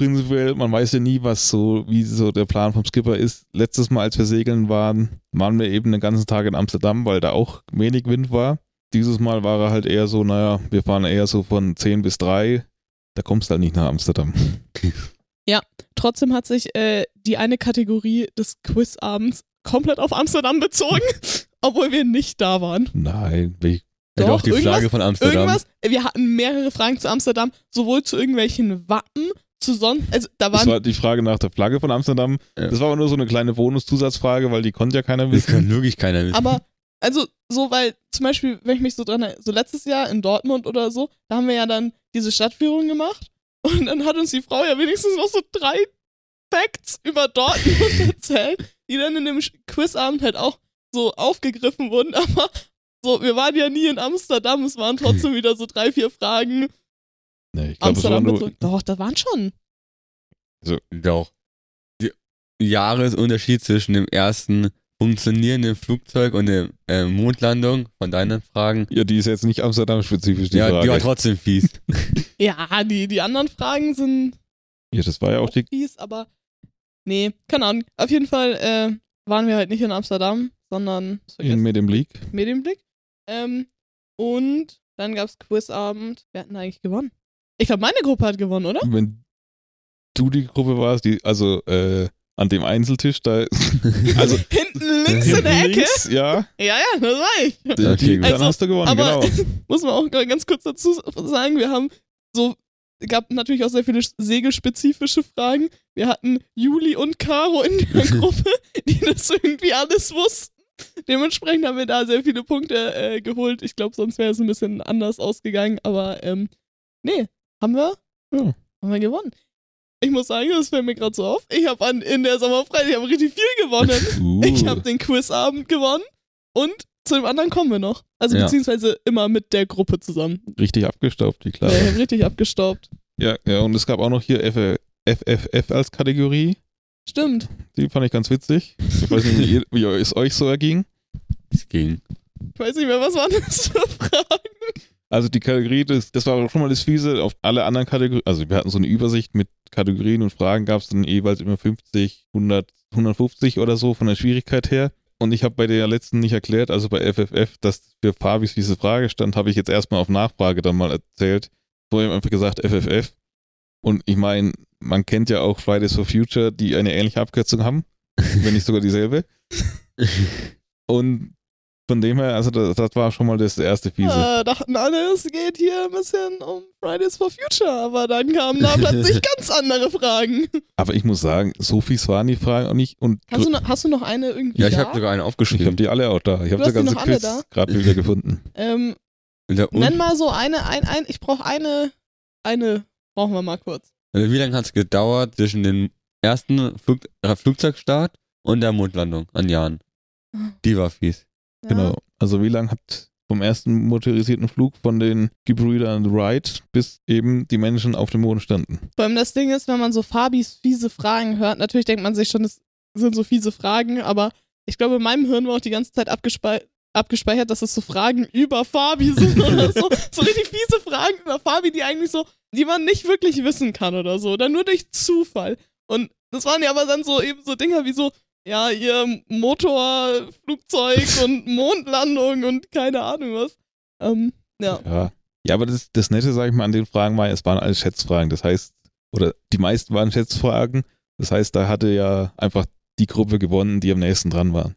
prinzipiell, man weiß ja nie, was so, wie so der Plan vom Skipper ist. Letztes Mal, als wir segeln waren, waren wir eben den ganzen Tag in Amsterdam, weil da auch wenig Wind war. Dieses Mal war er halt eher so, naja, wir fahren eher so von 10 bis 3. Da kommst du halt nicht nach Amsterdam. (laughs) Trotzdem hat sich äh, die eine Kategorie des Quizabends komplett auf Amsterdam bezogen, (laughs) obwohl wir nicht da waren. Nein, ich, Ja, Doch, doch, die Flagge von Amsterdam. Irgendwas, wir hatten mehrere Fragen zu Amsterdam, sowohl zu irgendwelchen Wappen, zu sonst, also da das waren, war die Frage nach der Flagge von Amsterdam. Ja. Das war aber nur so eine kleine Bonus-Zusatzfrage, weil die konnte ja keiner Das wissen. kann wirklich keiner wissen. aber, also so, weil zum Beispiel, wenn ich mich so dran erinnere, so letztes Jahr in Dortmund oder so, da haben wir ja dann diese Stadtführung gemacht und dann hat uns die Frau ja wenigstens noch so drei Facts über Dortmund (laughs) erzählt, die dann in dem Quizabend halt auch so aufgegriffen wurden, (laughs) aber so, wir waren ja nie in Amsterdam, es waren trotzdem (laughs) wieder so drei, vier Fragen Nee, ich glaube, es war Amsterdam nur. Doch, da waren schon. Doch. Der Jahresunterschied zwischen dem ersten funktionierenden Flugzeug und der äh, Mondlandung von deinen Fragen. ja, die ist jetzt nicht Amsterdam-spezifisch, die ja, Frage. die war trotzdem fies. (laughs) Ja, die, die anderen Fragen sind ja, das war ja auch auch die fies, aber nee, keine Ahnung. Auf jeden Fall äh, waren wir halt nicht in Amsterdam, sondern in vergessen? Medienblick. Medienblick. Ähm, und dann gab's Quizabend. Wer hat denn eigentlich gewonnen? Ich glaube, meine Gruppe hat gewonnen, oder? Wenn du die Gruppe warst, die, also äh, an dem Einzeltisch da, (laughs) also Hinten links in der Ecke. links, ja, Ja, ja, das war ich. die, Okay, dann Also, hast du gewonnen, Aber genau. (laughs) muss man auch ganz kurz dazu sagen, wir haben so, gab natürlich auch sehr viele segelspezifische Fragen. Wir hatten Juli und Caro in der (laughs) Gruppe, die das irgendwie alles wussten. Dementsprechend haben wir da sehr viele Punkte äh, geholt. Ich glaube, sonst wäre es ein bisschen anders ausgegangen. Aber ähm, nee, haben wir, Ja. haben wir gewonnen. Ich muss sagen, das fällt mir gerade so auf. Ich habe in der Sommerfreiheit, ich habe richtig viel gewonnen. (laughs) Uh, Ich habe den Quizabend gewonnen und zu dem anderen kommen wir noch. Also Ja. beziehungsweise immer mit der Gruppe zusammen. richtig abgestaubt, wie klar. Ja, ich hab richtig abgestaubt. Ja, ja, und es gab auch noch hier FFF als Kategorie. Stimmt. Die fand ich ganz witzig. Ich weiß nicht, wie, ihr, wie es euch so erging. Es ging. Ich weiß nicht mehr, was waren das für Fragen? Also die Kategorie, das, das war auch schon mal das Fiese. Auf alle anderen Kategorien, also wir hatten so eine Übersicht mit Kategorien und Fragen, gab es dann jeweils immer 50, 100, 150 oder so von der Schwierigkeit her. Und ich habe bei der letzten nicht erklärt, also bei FFF, dass für Fabis diese Frage stand, habe ich jetzt erstmal auf Nachfrage dann mal erzählt. Vorher einfach gesagt FFF. Und ich meine, man kennt ja auch Fridays for Future, die eine ähnliche Abkürzung haben, wenn nicht sogar dieselbe. (laughs) Und Von dem her, also das, das war schon mal das erste Fiese. Äh, dachten alle, es geht hier ein bisschen um Fridays for Future, aber dann kamen da plötzlich (laughs) ganz andere Fragen. Aber ich muss sagen, so fies waren die Fragen auch nicht. Und Hast du, noch, hast du noch eine irgendwie Ja, ich habe sogar eine ich habe aufgeschrieben. die alle auch da. Ich habe die ganze Quiz gerade wieder gefunden. (laughs) ähm, nenn mal so eine, ein, ein, ich brauche eine, eine, brauchen wir mal kurz. Also wie lange hat es gedauert zwischen dem ersten Flug äh, Flugzeugstart und der Mondlandung an Jahren? Die war fies. Genau. Also wie lange hat vom ersten motorisierten Flug von den Gebrüdern Wright bis eben die Menschen auf dem Mond standen? Vor allem das Ding ist, wenn man so Fabis fiese Fragen hört, natürlich denkt man sich schon, es sind so fiese Fragen, aber ich glaube, in meinem Hirn war auch die ganze Zeit abgespei abgespeichert, dass es so Fragen über Fabi sind oder so. (laughs) So richtig fiese Fragen über Fabi, die eigentlich so, die man nicht wirklich wissen kann oder so. Oder nur durch Zufall. Und das waren ja aber dann so eben so Dinger wie so, ja, ihr Motor, Flugzeug und (laughs) Mondlandung und keine Ahnung was. Ähm, ja. Ja. Ja, aber das, das Nette, sage ich mal, an den Fragen war, es waren alles Schätzfragen. Das heißt, oder die meisten waren Schätzfragen. Das heißt, da hatte ja einfach die Gruppe gewonnen, die am nächsten dran waren.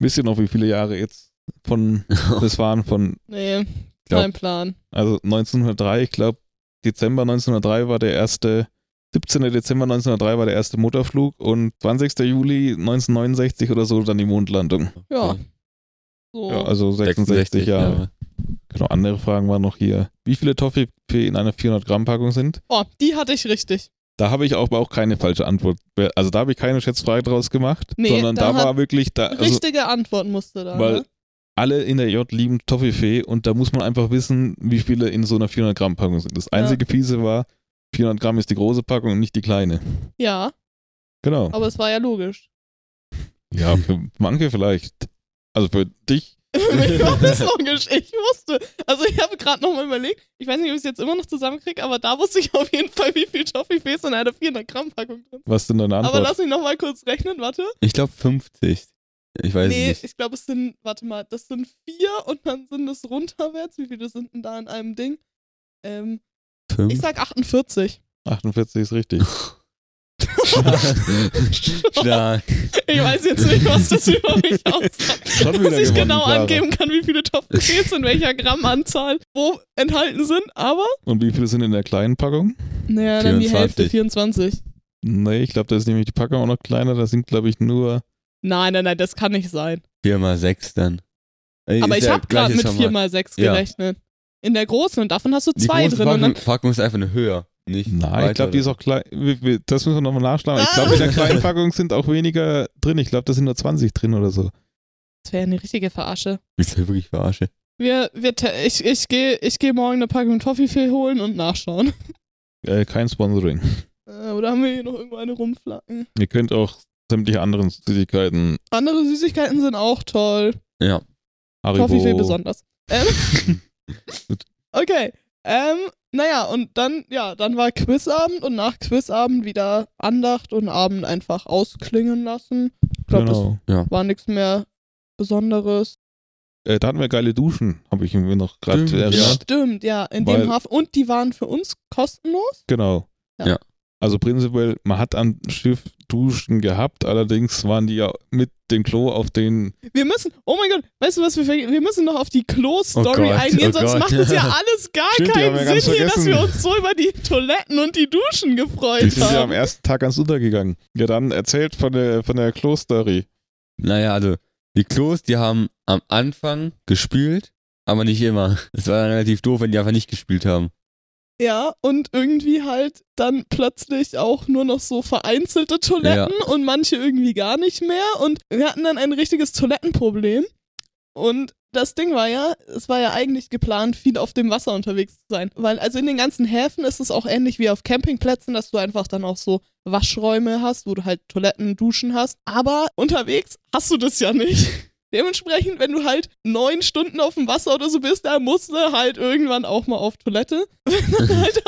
Wisst ihr noch, wie viele Jahre jetzt von (laughs) das waren von, Nee, Glaub- kein Plan. also 1903, ich glaube, Dezember 1903 war der erste, 17. Dezember 1903 war der erste Motorflug und 20. Juli 1969 oder so dann die Mondlandung. Ja. So. Ja, also 66, Jahre. Genau, andere Fragen waren noch hier. Wie viele Toffifee in einer 400-Gramm-Packung sind? Oh, die hatte ich richtig. Da habe ich auch, aber auch keine falsche Antwort. Also da habe ich keine Schätzfrage draus gemacht, Nee, sondern da war wirklich, da, also, Richtige Antwort musste da. weil ne? alle in der J lieben Toffifee und da muss man einfach wissen, wie viele in so einer 400-Gramm-Packung sind. Das einzige Fiese war, 400 Gramm ist die große Packung und nicht die kleine. Ja, Genau. aber es war ja logisch. Ja, für manche vielleicht. Also für dich, (laughs) ich war das logisch. Ich wusste. Also ich habe gerade nochmal überlegt. Ich weiß nicht, ob ich es jetzt immer noch zusammenkriege, aber da wusste ich auf jeden Fall, wie viel Toffifees in einer 400-Gramm-Packung drin sind. was denn deine Aber Antwort? lass mich nochmal kurz rechnen, warte. Ich glaube 50. Ich weiß nee, nicht. ich glaube, es sind, warte mal, das sind vier und dann sind es runterwärts. Wie viele sind denn da in einem Ding? Ähm, Fünf? ich sag 48. 48 ist richtig. (laughs) Stark. Ich weiß jetzt nicht, was das (laughs) über mich aussagt. Dass ich gewonnen, genau Clara. angeben kann, wie viele Toffifees in welcher Grammanzahl wo enthalten sind, aber Und wie viele sind in der kleinen Packung? naja, dann die 24. Hälfte, 24. Nee, ich glaube, da ist nämlich die Packung auch noch kleiner. Da sind, glaube ich, nur. Nein, nein, nein, das kann nicht sein. 4 mal 6 dann. Ey, Aber ist ich ja habe gerade mit Format. 4 x 6 Ja. In der großen und davon hast du Die zwei große drin. Und Packung, dann, Packung ist einfach eine höher. Nicht Nein, ich glaube, die ist auch klein. Das müssen wir nochmal nachschlagen. Ich glaube, in der kleinen (laughs) Packung sind auch weniger drin. Ich glaube, da sind nur 20 drin oder so. das wäre eine richtige Verarsche. Bist du wirklich verarsche? Wir, wir, ich ich gehe ich geh morgen eine Packung Toffifee holen und nachschauen. (laughs) Äh, kein Sponsoring. Äh, Oder haben wir hier noch irgendwo eine rumflacken? Ihr könnt auch sämtliche anderen Süßigkeiten, Andere Süßigkeiten sind auch toll. Ja. Toffifee Haribo, besonders. Ähm, (laughs) okay. Ähm, naja, und dann, ja, dann war Quizabend und nach Quizabend wieder Andacht und Abend einfach ausklingen lassen. Ich glaube, Genau. das war nichts mehr Besonderes. Äh, da hatten wir geile Duschen, habe ich mir noch gerade erinnert. Stimmt, ja, in Weil- dem Hafen. Und die waren für uns kostenlos. Genau. Ja. Ja. Also prinzipiell, man hat am Schiff Duschen gehabt, allerdings waren die ja mit dem Klo auf den. Wir müssen, oh mein Gott, weißt du was, wir, wir müssen noch auf die Klo-Story Oh eingehen, oh sonst Gott. macht es ja (laughs) alles gar Stimmt, die haben keinen Sinn hier, dass wir uns so über die Toiletten und die Duschen Die gefreut sind ja am haben. ersten Tag ganz untergegangen. Ja, dann erzählt von der, von der Klo-Story. Naja, also die Klos, die haben am Anfang gespült, aber nicht immer. Es war dann relativ doof, wenn die einfach nicht gespielt haben. Ja, und irgendwie halt dann plötzlich auch nur noch so vereinzelte Toiletten und manche irgendwie gar nicht mehr. Und wir hatten dann ein richtiges Toilettenproblem. Und das Ding war ja, es war ja eigentlich geplant, viel auf dem Wasser unterwegs zu sein. Weil also in den ganzen Häfen ist es auch ähnlich wie auf Campingplätzen, dass du einfach dann auch so Waschräume hast, wo du halt Toiletten, Duschen hast. Aber unterwegs hast du das ja nicht. Dementsprechend, wenn du halt neun Stunden auf dem Wasser oder so bist, da musst du halt irgendwann auch mal auf Toilette. (laughs) Wenn dann (laughs) halt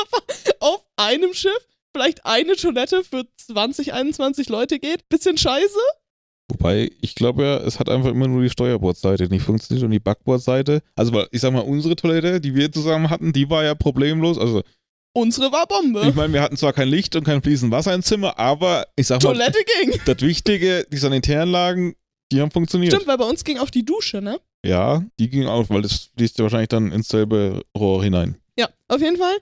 auf einem Schiff vielleicht eine Toilette für 20, 21 Leute geht, bisschen scheiße. Wobei, ich glaube ja, es hat einfach immer nur die Steuerbordseite nicht funktioniert und die Backbordseite. Also, weil ich sag mal, unsere Toilette, die wir zusammen hatten, die war ja problemlos. Also, Unsere war Bombe. ich meine, wir hatten zwar kein Licht und kein fließendes Wasser im Zimmer, aber ich sag mal, Toilette ging. das Wichtige, die Sanitäranlagen Die haben funktioniert. Stimmt, weil bei uns ging auch die Dusche, ne? Ja, die ging auch, weil das fließt ja wahrscheinlich dann ins selbe Rohr hinein. Ja, auf jeden Fall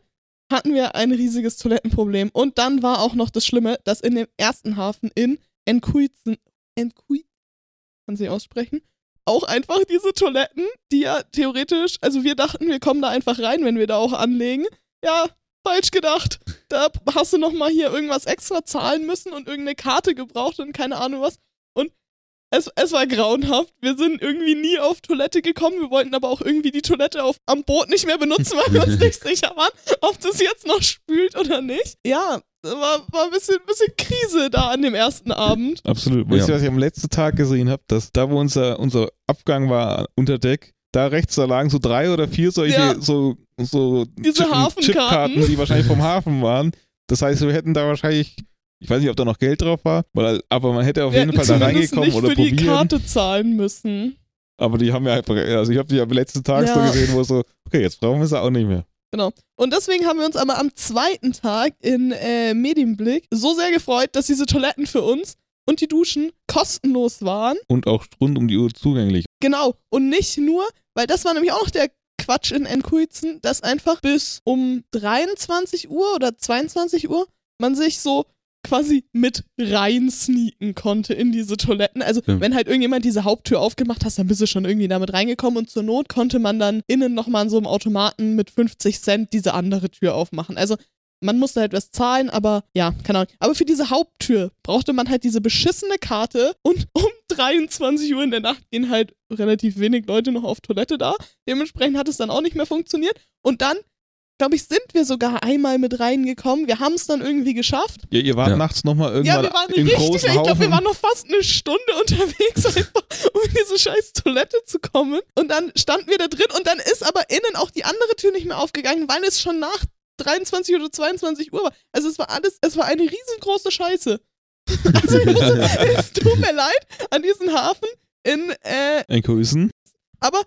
hatten wir ein riesiges Toilettenproblem. Und dann war auch noch das Schlimme, dass in dem ersten Hafen in Enkuizen, Enkuizen, kann sie aussprechen, auch einfach diese Toiletten, die ja theoretisch, also wir dachten, wir kommen da einfach rein, wenn wir da auch anlegen. Ja, falsch gedacht. Da hast du nochmal hier irgendwas extra zahlen müssen und irgendeine Karte gebraucht und keine Ahnung was. Und es, es war grauenhaft. Wir sind irgendwie nie auf Toilette gekommen. Wir wollten aber auch irgendwie die Toilette auf, am Boot nicht mehr benutzen, weil wir uns (laughs) nicht sicher waren, ob das jetzt noch spült oder nicht. Ja, war, war ein bisschen, bisschen Krise da an dem ersten Abend. Absolut. Wisst ihr, was ich am letzten Tag gesehen habe? Dass da, wo unser, unser Abgang war unter Deck, da rechts, da lagen so drei oder vier solche, Ja. so, so Diese Chip- Hafenkarten. Chipkarten, die wahrscheinlich vom (laughs) Hafen waren. Das heißt, wir hätten da wahrscheinlich, ich weiß nicht, ob da noch Geld drauf war, weil, aber man hätte auf jeden Fall da reingekommen nicht oder für die probieren. Karte zahlen müssen. Aber die haben ja einfach, also ich habe die am letzten Tag so Ja. gesehen, wo so, okay, jetzt brauchen wir sie auch nicht mehr. Genau. Und deswegen haben wir uns aber am zweiten Tag in äh, Medienblick so sehr gefreut, dass diese Toiletten für uns und die Duschen kostenlos waren. Und auch rund um die Uhr zugänglich. Genau. Und nicht nur, weil das war nämlich auch noch der Quatsch in Enkuizen, dass einfach bis um 23 Uhr oder 22 Uhr man sich so quasi mit rein sneaken konnte in diese Toiletten. Also Stimmt. wenn halt irgendjemand diese Haupttür aufgemacht hast, dann bist du schon irgendwie damit reingekommen und zur Not konnte man dann innen nochmal an so einem Automaten mit 50 Cent diese andere Tür aufmachen. Also man musste halt was zahlen, aber ja, keine Ahnung. Aber für diese Haupttür brauchte man halt diese beschissene Karte und (laughs) um 23 Uhr in der Nacht gehen halt relativ wenig Leute noch auf Toilette da. Dementsprechend hat es dann auch nicht mehr funktioniert. Und dann, glaube ich, sind wir sogar einmal mit reingekommen. Wir haben es dann irgendwie geschafft. Ja, ihr wart Ja. nachts nochmal Ja, irgendwann wir waren im richtig, großen ich glaube, wir waren noch fast eine Stunde unterwegs, (laughs) einfach, um in diese scheiß Toilette zu kommen. Und dann standen wir da drin und dann ist aber innen auch die andere Tür nicht mehr aufgegangen, weil es schon nach 23 oder 22 Uhr war. Also es war alles, es war eine riesengroße Scheiße. (laughs) Also es (laughs) tut mir leid an diesen Hafen in, äh, Enkuisen. aber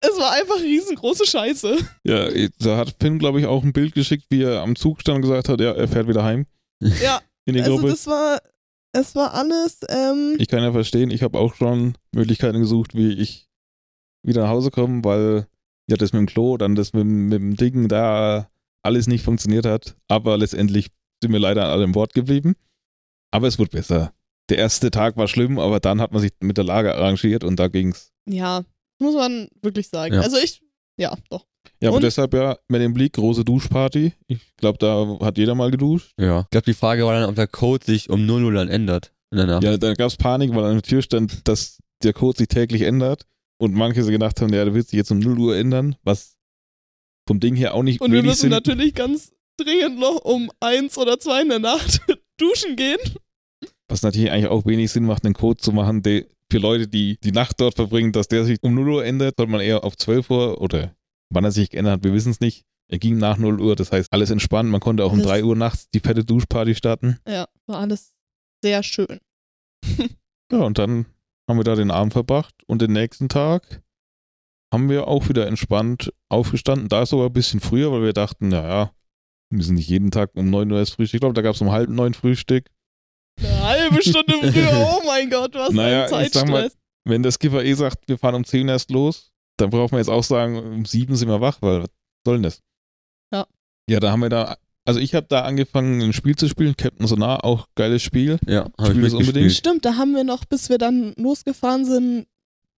es war einfach riesengroße Scheiße. Ja, da hat Finn, glaube ich, auch ein Bild geschickt, wie er am Zug stand und gesagt hat, ja, er fährt wieder heim Ja, (laughs) in die also Gruppe. das war, es war alles, ähm, Ich kann ja verstehen, ich habe auch schon Möglichkeiten gesucht, wie ich wieder nach Hause komme, weil ja das mit dem Klo, dann das mit, dem- mit dem Ding da alles nicht funktioniert hat. Aber letztendlich sind wir leider an allem Wort geblieben. Aber es wurde besser. Der erste Tag war schlimm, aber dann hat man sich mit der Lage arrangiert und da ging's. ja, muss man wirklich sagen. Ja. Also ich, ja, doch. Ja, aber Und? deshalb ja mit dem Blick große Duschparty. Ich glaube, da hat jeder mal geduscht. Ja. Ich glaube, die Frage war dann, ob der Code sich um 0 Uhr dann ändert. In der Nacht. Ja, da gab's Panik, weil an der Tür stand, dass der Code sich täglich ändert. Und manche so gedacht haben, ja, der wird sich jetzt um 0 Uhr ändern, was vom Ding her auch nicht Und wir müssen Sinn. natürlich ganz dringend noch um eins oder zwei in der Nacht (laughs) duschen gehen. Was natürlich eigentlich auch wenig Sinn macht, einen Code zu machen, der für Leute, die die Nacht dort verbringen, dass der sich um 0 Uhr ändert, sollte man eher auf 12 Uhr oder wann er sich geändert hat, wir wissen es nicht. Er ging nach 0 Uhr, das heißt alles entspannt. Man konnte auch um Alles- 3 Uhr nachts die fette Duschparty starten. Ja, war alles sehr schön. Ja, und dann haben wir da den Abend verbracht und den nächsten Tag haben wir auch wieder entspannt aufgestanden. Da sogar ein bisschen früher, weil wir dachten, naja, wir müssen nicht jeden Tag um 9 Uhr erst Frühstück. Ich glaube, da gab es um halb neun Frühstück. Eine halbe Stunde früher, (laughs) oh mein Gott, was Naja, ein ich sag mal, Zeitstress. Wenn der Skipper eh sagt, wir fahren um 10 erst los, dann braucht man jetzt auch sagen, um 7 sind wir wach, weil was soll denn das? Ja. Ja, da haben wir da, also ich habe da angefangen, ein Spiel zu spielen, Captain Sonar, auch geiles Spiel. Ja, habe ich Spiel das unbedingt? Stimmt, da haben wir noch, bis wir dann losgefahren sind,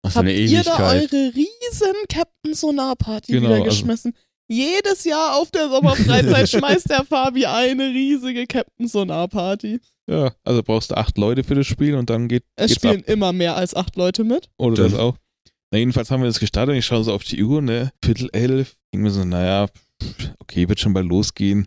Ach, habt eine ihr da eure riesen Captain Sonar Party Genau, wieder also- geschmissen. Jedes Jahr auf der Sommerfreizeit (laughs) schmeißt der Fabi eine riesige Captain Sonar Party. Ja, also brauchst du acht Leute für das Spiel und dann geht, Es geht's ab. spielen immer mehr als acht Leute mit. Oder das auch. Na, jedenfalls haben wir das gestartet und ich schaue so auf die Uhr, ne? Viertel elf. Ich mir so, naja, okay, wird schon bald losgehen.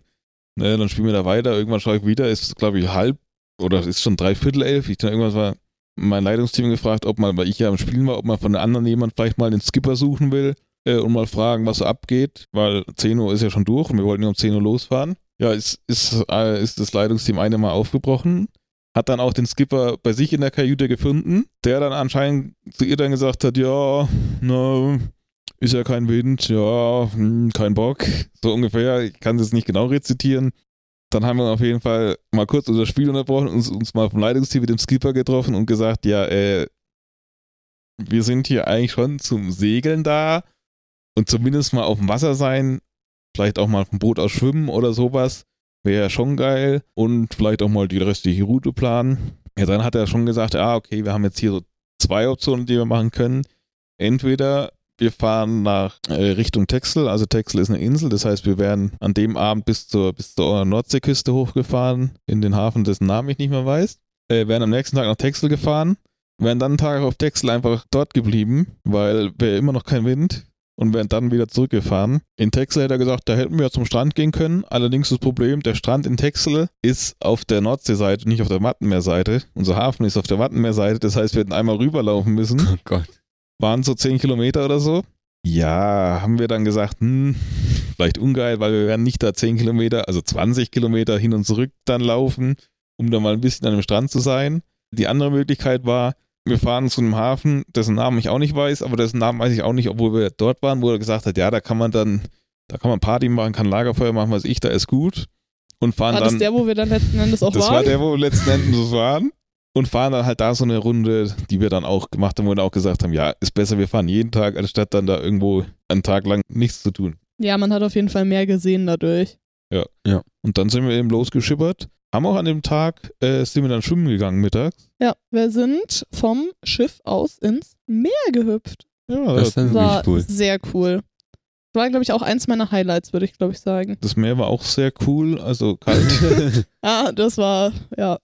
Ne, dann spielen wir da weiter. Irgendwann schaue ich wieder, ist glaube ich halb oder ist schon drei Viertel elf. Ich dann irgendwann war mein Leitungsteam gefragt, ob mal, weil ich ja am Spielen war, ob man von den anderen jemand vielleicht mal den Skipper suchen will äh, und mal fragen, was so abgeht, weil 10 Uhr ist ja schon durch und wir wollten ja um 10 Uhr losfahren. Ja, ist, ist, äh, ist das Leitungsteam eine Mal aufgebrochen hat dann auch den Skipper bei sich in der Kajüte gefunden, der dann anscheinend zu ihr dann gesagt hat, ja, na, ist ja kein Wind, ja, hm, kein Bock, so ungefähr, ich kann es jetzt nicht genau rezitieren. Dann haben wir auf jeden Fall mal kurz unser Spiel unterbrochen, uns, uns mal vom Leitungsteam mit dem Skipper getroffen und gesagt, ja, äh, wir sind hier eigentlich schon zum Segeln da und zumindest mal auf dem Wasser sein, vielleicht auch mal vom Boot aus schwimmen oder sowas, wäre ja schon geil und vielleicht auch mal die restliche Route planen. Ja, dann hat er schon gesagt, ah, okay, wir haben jetzt hier so zwei Optionen, die wir machen können. Entweder wir fahren nach äh, Richtung Texel, also Texel ist eine Insel, das heißt, wir werden an dem Abend bis zur, bis zur Nordseeküste hochgefahren, in den Hafen, dessen Namen ich nicht mehr weiß. Äh, werden am nächsten Tag nach Texel gefahren, wären dann einen Tag auf Texel einfach dort geblieben, weil wäre immer noch kein Wind und wären dann wieder zurückgefahren. In Texel hätte er gesagt, da hätten wir zum Strand gehen können. Allerdings das Problem, der Strand in Texel ist auf der Nordseeseite, nicht auf der Wattenmeerseite. Unser Hafen ist auf der Wattenmeerseite, das heißt, wir hätten einmal rüberlaufen müssen. Oh Gott. Waren so 10 Kilometer oder so. Ja, haben wir dann gesagt, hm, vielleicht ungeil, weil wir werden nicht da 10 Kilometer, also 20 Kilometer hin und zurück dann laufen, um da mal ein bisschen an dem Strand zu sein. Die andere Möglichkeit war, wir fahren zu einem Hafen, dessen Namen ich auch nicht weiß, aber dessen Namen weiß ich auch nicht, obwohl wir dort waren, wo er gesagt hat, ja, da kann man dann, da kann man Party machen, kann Lagerfeuer machen, was ich, da ist gut. Und fahren War dann. das der, wo wir dann letzten Endes auch Das waren? war der, wo wir letzten Endes (laughs) waren. Und fahren dann halt da so eine Runde, die wir dann auch gemacht haben, wo wir auch gesagt haben, ja, ist besser, wir fahren jeden Tag, anstatt dann da irgendwo einen Tag lang nichts zu tun. ja, man hat auf jeden Fall mehr gesehen dadurch. Und dann sind wir eben losgeschippert. Haben auch an dem Tag, äh, sind wir dann schwimmen gegangen mittags. Ja, wir sind vom Schiff aus ins Meer gehüpft. Ja, Das ist das, War cool. sehr cool. War, glaube ich, auch eins meiner Highlights, würde ich, glaube ich, sagen. das Meer war auch sehr cool, also kalt. (laughs) Ja, das war, ja.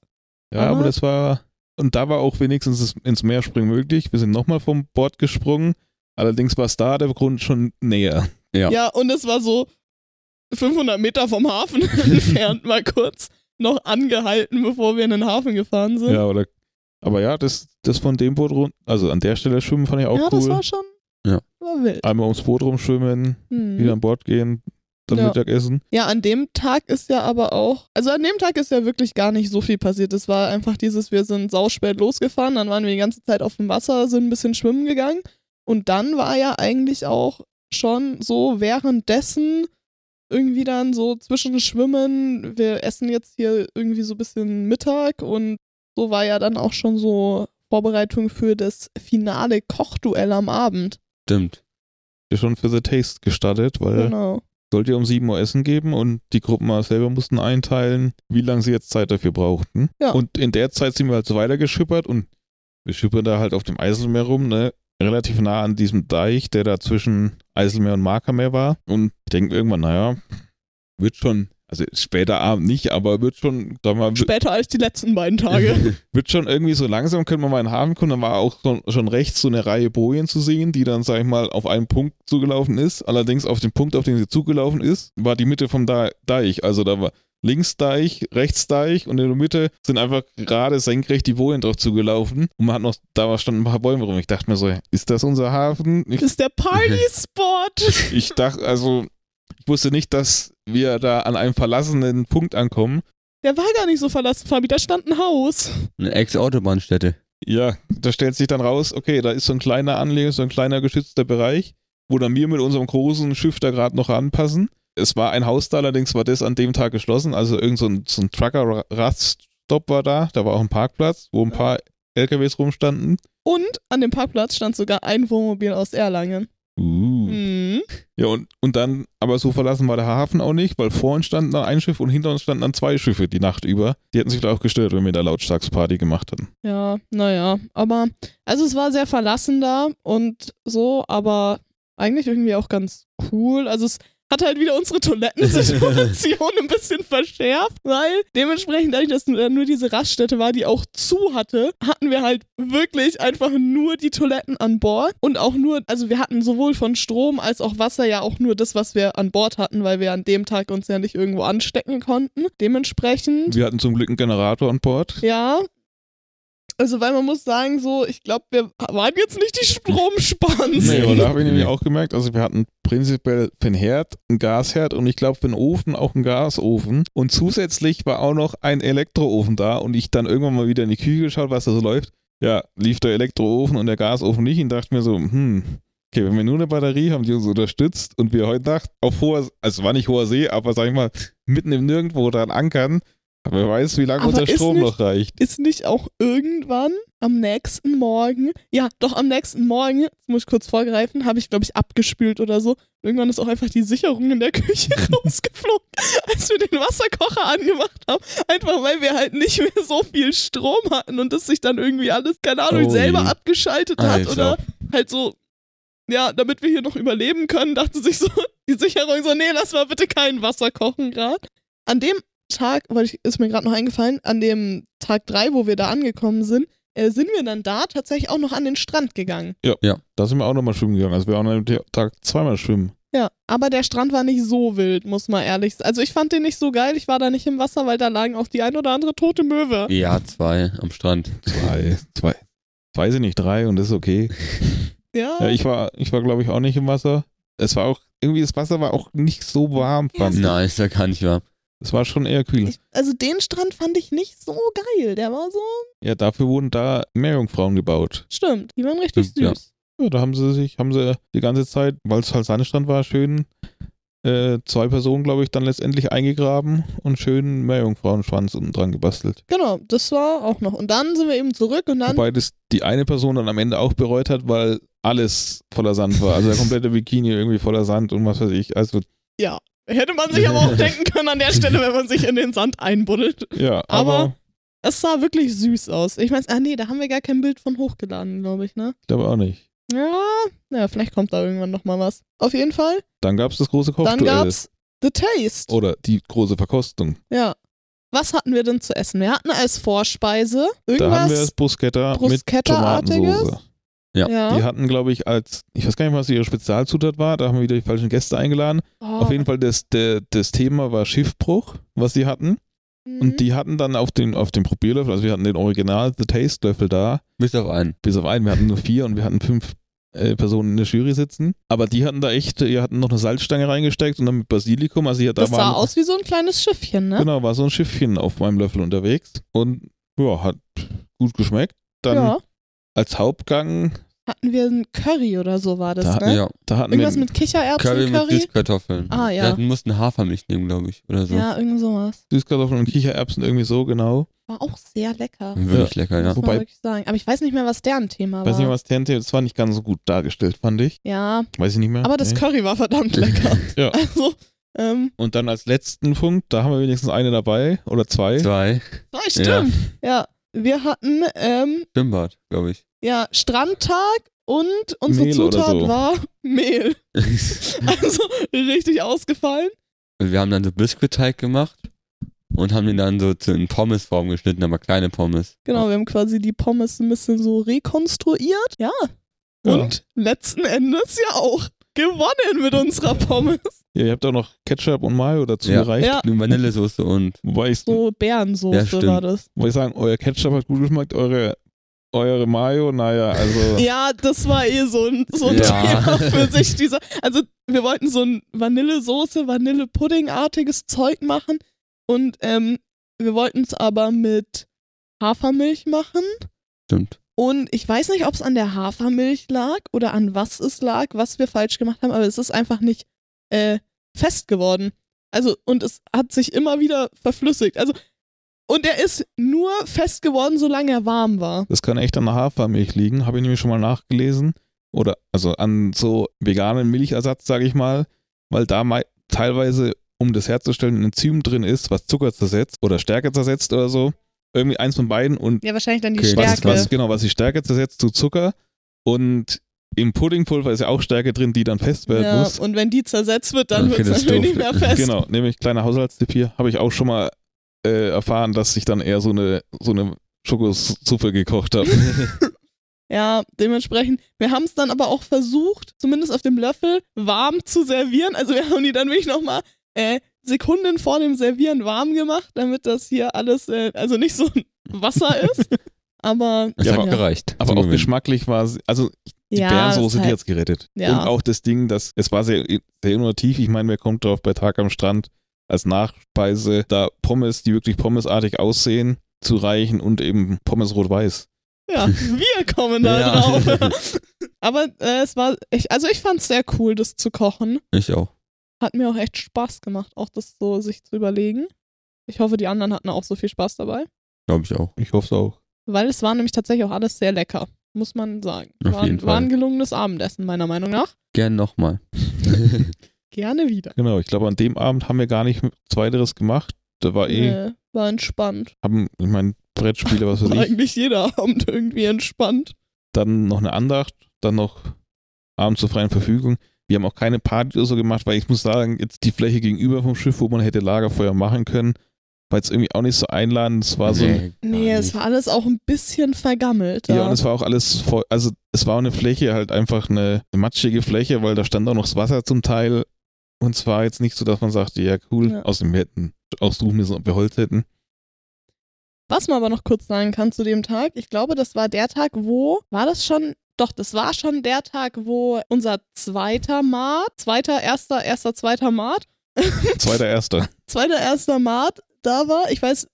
ja, aber Aber- das war, und da war auch wenigstens das ins Meer springen möglich. Wir sind nochmal vom Bord gesprungen. Allerdings war es da der Grund schon näher. Ja. Ja, und es war so 500 Meter vom Hafen (laughs) entfernt, mal kurz noch angehalten, bevor wir in den Hafen gefahren sind. Ja, oder, aber ja, das, das von dem Boot rund, also an der Stelle schwimmen fand ich auch Ja, cool. das war schon Ja. war wild. Einmal ums Boot rumschwimmen, Hm. wieder an Bord gehen, dann Ja. Mittagessen. Ja, an dem Tag ist ja aber auch, also an dem Tag ist ja wirklich gar nicht so viel passiert. Es war einfach dieses, wir sind sauspät losgefahren, dann waren wir die ganze Zeit auf dem Wasser, sind ein bisschen schwimmen gegangen und dann war ja eigentlich auch schon so währenddessen irgendwie dann so zwischen Schwimmen, wir essen jetzt hier irgendwie so ein bisschen Mittag und so war ja dann auch schon so Vorbereitung für das finale Kochduell am Abend. Stimmt. Ist schon für The Taste gestartet, weil Genau. sollte ja um 7 Uhr Essen geben und die Gruppen mal selber mussten einteilen, wie lange sie jetzt Zeit dafür brauchten. Ja. Und in der Zeit sind wir halt so weitergeschippert und wir schippern da halt auf dem Eiselmeer rum, ne? Relativ nah an diesem Deich, der da zwischen Eiselmeer und Markermeer war. Und ich denke irgendwann, naja, wird schon, also später Abend nicht, aber wird schon, sag mal, Später als die letzten beiden Tage. (laughs) wird schon irgendwie so langsam, können wir mal in den Hafen kommen. Dann war auch schon, schon rechts so eine Reihe Bojen zu sehen, die dann, sag ich mal, auf einen Punkt zugelaufen ist. Allerdings auf den Punkt, auf den sie zugelaufen ist, war die Mitte vom Da- Deich. Also da war links Deich, rechts Deich und in der Mitte sind einfach gerade senkrecht die Bojen drauf zugelaufen. Und man hat noch, da standen ein paar Bäume rum. Ich dachte mir so, ist das unser Hafen? Ich, Das ist der Party-Spot. (laughs) ich dachte, also, ich wusste nicht, dass wir da an einem verlassenen Punkt ankommen. Der war gar nicht so verlassen, Fabi. Da stand ein Haus. Eine Ex-Autobahnstätte. Ja, da stellt sich dann raus, okay, da ist so ein kleiner Anleger, so ein kleiner geschützter Bereich, wo dann wir mit unserem großen Schiff da gerade noch ranpassen. Es war ein Haus da, allerdings war das an dem Tag geschlossen, also irgend so ein, so ein Trucker-Raststop war da, da war auch ein Parkplatz, wo ein paar LKWs rumstanden. Und an dem Parkplatz stand sogar ein Wohnmobil aus Erlangen. Uh. Hm. Ja, und, und dann, aber so verlassen war der Hafen auch nicht, weil vor uns stand dann ein Schiff und hinter uns standen dann zwei Schiffe die Nacht über. Die hätten sich da auch gestört, wenn wir da Lautstarksparty gemacht hätten. Ja, naja. Aber, also es war sehr verlassen da und so, aber eigentlich irgendwie auch ganz cool. Also es hat halt wieder unsere Toilettensituation (laughs) ein bisschen verschärft, weil dementsprechend, dadurch, dass da nur diese Raststätte war, die auch zu hatte, hatten wir halt wirklich einfach nur die Toiletten an Bord und auch nur, also wir hatten sowohl von Strom als auch Wasser ja auch nur das, was wir an Bord hatten, weil wir an dem Tag uns ja nicht irgendwo anstecken konnten. Dementsprechend, Wir hatten zum Glück einen Generator an Bord. ja. Also, weil man muss sagen, so, ich glaube, wir waren jetzt nicht die Stromspans. Nee, aber da habe ich nämlich auch gemerkt, also wir hatten prinzipiell für den Herd einen Gasherd und ich glaube für den Ofen auch einen Gasofen. Und zusätzlich war auch noch ein Elektroofen da und ich dann irgendwann mal wieder in die Küche geschaut, was da so läuft. Ja, lief der Elektroofen und der Gasofen nicht und dachte mir so, hm, okay, wenn wir nur eine Batterie haben, die uns unterstützt und wir heute Nacht auf hoher, also es war nicht hoher See, aber sag ich mal, mitten im Nirgendwo dran ankern, Wer weiß, wie lange unser Strom nicht- noch reicht. Ist nicht auch irgendwann am nächsten Morgen, ja, doch am nächsten Morgen, muss ich kurz vorgreifen, habe ich, glaube ich, abgespült oder so. Irgendwann ist auch einfach die Sicherung in der (laughs) Küche (laughs) rausgeflogen, als wir den Wasserkocher angemacht haben. Einfach weil wir halt nicht mehr so viel Strom hatten und das sich dann irgendwie alles, keine Ahnung, Oh selber je. abgeschaltet hat Alter. oder halt so, ja, damit wir hier noch überleben können, dachte sich so, (laughs) die Sicherung so, nee, lass mal bitte kein Wasser kochen gerade. An dem Tag, weil ich, ist mir gerade noch eingefallen, an dem Tag 3, wo wir da angekommen sind, äh, sind wir dann da tatsächlich auch noch an den Strand gegangen. Da sind wir auch nochmal schwimmen gegangen. Also wir waren an dem Tag zweimal schwimmen. Ja, aber der Strand war nicht so wild, muss man ehrlich sagen. Also ich fand den nicht so geil, ich war da nicht im Wasser, weil da lagen auch die ein oder andere tote Möwe. Ja, zwei am Strand. Zwei, zwei, weiß ich nicht, drei und das ist okay. (laughs) Ja, Ja, ich war, ich war glaube ich auch nicht im Wasser. Es war auch, irgendwie das Wasser war auch nicht so warm, Ja, fand ich. Nein, ist ja gar nicht wahr. Es war schon eher kühl. ich, also den Strand fand ich nicht so geil. Der war so, Ja, dafür wurden da Meerjungfrauen gebaut. stimmt, die waren richtig ja. süß. Ja, da haben sie sich, haben sie die ganze Zeit, weil es halt Sandstrand war, schön äh, zwei Personen, glaube ich, dann letztendlich eingegraben und schön Meerjungfrauenschwanz unten dran gebastelt. Genau, das war auch noch. Und dann sind wir eben zurück und dann Wobei das die eine Person dann am Ende auch bereut hat, weil alles voller Sand war. Also der (laughs) komplette Bikini irgendwie voller Sand und was weiß ich. Also Ja. Hätte man sich aber auch (laughs) denken können an der Stelle, wenn man sich in den Sand einbuddelt. ja, Aber- aber, Es sah wirklich süß aus. Ich meine, ah nee, da haben wir gar kein Bild von hochgeladen, glaube ich, ne? ich glaube auch nicht. Ja, naja, vielleicht kommt da irgendwann noch mal was. Auf jeden Fall. Dann gab es das große Dann Kochduell. gab's The Taste. Oder die große Verkostung. Ja. Was hatten wir denn zu essen? Wir hatten als Vorspeise Da haben wir das irgendwas. Bruschetta mit Bruschetta-artiges? Ja. ja. Die hatten, glaube ich, als, ich weiß gar nicht, was ihre Spezialzutat war, da haben wir wieder die falschen Gäste eingeladen. Oh, Auf jeden Fall, das, der, das Thema war Schiffbruch, was sie hatten. mhm. Und die hatten dann auf den, auf den Probierlöffel, also wir hatten den Original The Taste Löffel da, Bis auf einen. bis auf einen, wir hatten nur vier und wir hatten fünf äh, Personen in der Jury sitzen. Aber die hatten da echt, die hatten noch eine Salzstange reingesteckt und dann mit Basilikum, also hier, da Das sah waren, aus wie so ein kleines Schiffchen, ne? genau, war so ein Schiffchen auf meinem Löffel unterwegs und ja, hat gut geschmeckt. Dann ja. Als Hauptgang, Hatten wir ein Curry oder so war das, Da- ne? Ja. da hatten Irgendwas wir mit Kichererbsen, Curry Curry? mit Süßkartoffeln. Ah, ja. Wir mussten Hafermilch nehmen, glaube ich. Oder so. Ja, irgend sowas. Süßkartoffeln und Kichererbsen irgendwie so, genau. War auch sehr lecker. Wirklich lecker, ja. Muss Wobei- man wirklich sagen. Aber ich weiß nicht mehr, was deren Thema Weiß war. nicht, was Tente, das war nicht ganz so gut dargestellt, fand ich. ja, Weiß ich nicht mehr. aber das Nee. Curry war verdammt lecker. (laughs) Ja. Also, ähm, Und dann als letzten Punkt, da haben wir wenigstens eine dabei oder zwei. Zwei. ah, stimmt. Ja. Wir hatten, ähm, Schwimmbad, glaube ich. ja, Strandtag und unsere Mehl Zutat so. war (laughs) Mehl. (laughs) Also, richtig ausgefallen. Und wir haben dann so Biskuitteig gemacht und haben den dann so zu in Pommesform geschnitten, aber kleine Pommes. Genau, wir haben quasi die Pommes ein bisschen so rekonstruiert. Ja. Ja. Und letzten Endes ja auch gewonnen mit unserer Pommes. Ja, ihr habt auch noch Ketchup und Mayo dazu Ja. gereicht. Ja. Mit Vanillesoße und Wobei ich, So Beerensoße Ja, war das. wobei ich sagen, euer Ketchup hat gut geschmeckt, eure, eure Mayo, naja, also. (laughs) Ja, das war eh so ein, so ein Ja. Thema für sich. Dieser, also wir wollten so ein Vanillesoße, Vanillepuddingartiges Zeug machen und ähm, wir wollten es aber mit Hafermilch machen. stimmt. Und ich weiß nicht, ob es an der Hafermilch lag oder an was es lag, was wir falsch gemacht haben, aber es ist einfach nicht äh, fest geworden. Also, und es hat sich immer wieder verflüssigt. Also, und er ist nur fest geworden, solange er warm war. Das kann echt an der Hafermilch liegen, habe ich nämlich schon mal nachgelesen. Oder also an so veganen Milchersatz, sage ich mal, weil da mei- teilweise, um das herzustellen, ein Enzym drin ist, was Zucker zersetzt oder Stärke zersetzt oder so. Irgendwie eins von beiden und Ja, wahrscheinlich dann die Okay, was, Stärke. was, genau, was die Stärke zersetzt zu Zucker. Und im Puddingpulver ist ja auch Stärke drin, die dann fest werden ja, muss. und wenn die zersetzt wird, dann Okay, wird es natürlich nicht mehr fest. Genau, nämlich kleiner Haushaltstipp hier, habe ich auch schon mal äh, erfahren, dass ich dann eher so eine, so eine Schokosuppe gekocht habe. (laughs) Ja, dementsprechend. Wir haben es dann aber auch versucht, zumindest auf dem Löffel, warm zu servieren. Also wir haben die dann wirklich nochmal äh, Sekunden vor dem Servieren warm gemacht, damit das hier alles, äh, also nicht so ein Wasser ist. (laughs) Aber Das Ja, hat aber- gereicht. Aber auch Gewinnen. geschmacklich war es, also die ja, Bärensoße, ist die hat's gerettet. Ja. Und auch das Ding, das, es war sehr, sehr innovativ. Ich meine, wer kommt drauf bei Tag am Strand als Nachspeise, da Pommes, die wirklich pommesartig aussehen, zu reichen und eben Pommes rot-weiß. Ja, (laughs) wir kommen da Ja. drauf. (laughs) Aber äh, es war, echt, also ich fand es sehr cool, das zu kochen. Ich auch. Hat mir auch echt Spaß gemacht, auch das so sich zu überlegen. Ich hoffe, die anderen hatten auch so viel Spaß dabei. Glaube ich auch. Ich hoffe es auch. Weil es war nämlich tatsächlich auch alles sehr lecker, muss man sagen. Auf war, jeden war ein Fall. gelungenes Abendessen, meiner Meinung nach. Gern nochmal. (laughs) Gerne wieder. Genau, ich glaube, an dem Abend haben wir gar nicht weiteres gemacht. Da war eh, Nee, war entspannt. haben, ich meine, Brettspiele, was weiß War ich. eigentlich jeder Abend irgendwie entspannt. Dann noch eine Andacht, dann noch Abend zur freien Verfügung. Wir haben auch keine Party oder so gemacht, weil ich muss sagen, jetzt die Fläche gegenüber vom Schiff, wo man hätte Lagerfeuer machen können, war jetzt irgendwie auch nicht so einladend. Es war so gar Nee, es war alles auch ein bisschen vergammelt. ja, da. und es war auch alles voll, also es war auch eine Fläche, halt einfach eine, eine matschige Fläche, weil da stand auch noch das Wasser zum Teil. Und es war jetzt nicht so, dass man sagte, ja cool, Ja. außerdem wir hätten aussuchen müssen, ob wir Holz hätten. Was man aber noch kurz sagen kann zu dem Tag, ich glaube, das war der Tag, wo, war das schon, doch, das war schon der Tag, wo unser zweiter Mart, zweiter, erster, erster, zweiter Mart, (laughs) Zweiter Erster. zweiter, erster Mart da war. Ich weiß,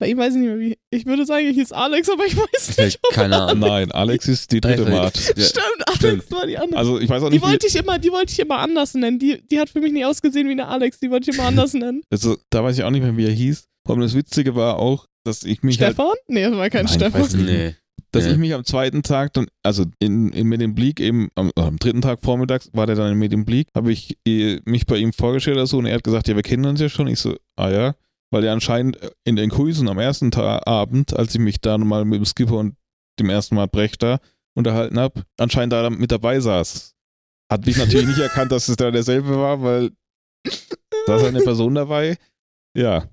bei ihm weiß ich nicht mehr wie, ich würde sagen, ich hieß Alex, aber ich weiß nicht. ob keine Ahnung. Nein, Alex ist die dritte. Mart. Stimmt, Alex stimmt. war die andere. Also ich weiß auch die nicht, wie, wollte ich immer, die wollte ich immer anders nennen. Die, die hat für mich nicht ausgesehen wie eine Alex, die wollte ich immer anders nennen. (laughs) also da weiß ich auch nicht mehr, wie er hieß. Und das Witzige war auch, dass ich mich halt, Stefan? Nee, das war kein Nein, ich Stefan. weiß nicht. Nee. dass Ja. ich mich am zweiten Tag dann, also in, in Medemblik eben, am, am dritten Tag vormittags war der dann in Medemblik, habe ich äh, mich bei ihm vorgestellt oder so und er hat gesagt, ja, wir kennen uns ja schon. Ich so, ah ja, weil er anscheinend in den Kursen am ersten Tag, Abend, als ich mich da nochmal mit dem Skipper und dem ersten Mal Brechter unterhalten habe, anscheinend da mit dabei saß. Hat mich natürlich nicht erkannt, dass es da derselbe war, weil da ist eine Person dabei. Ja.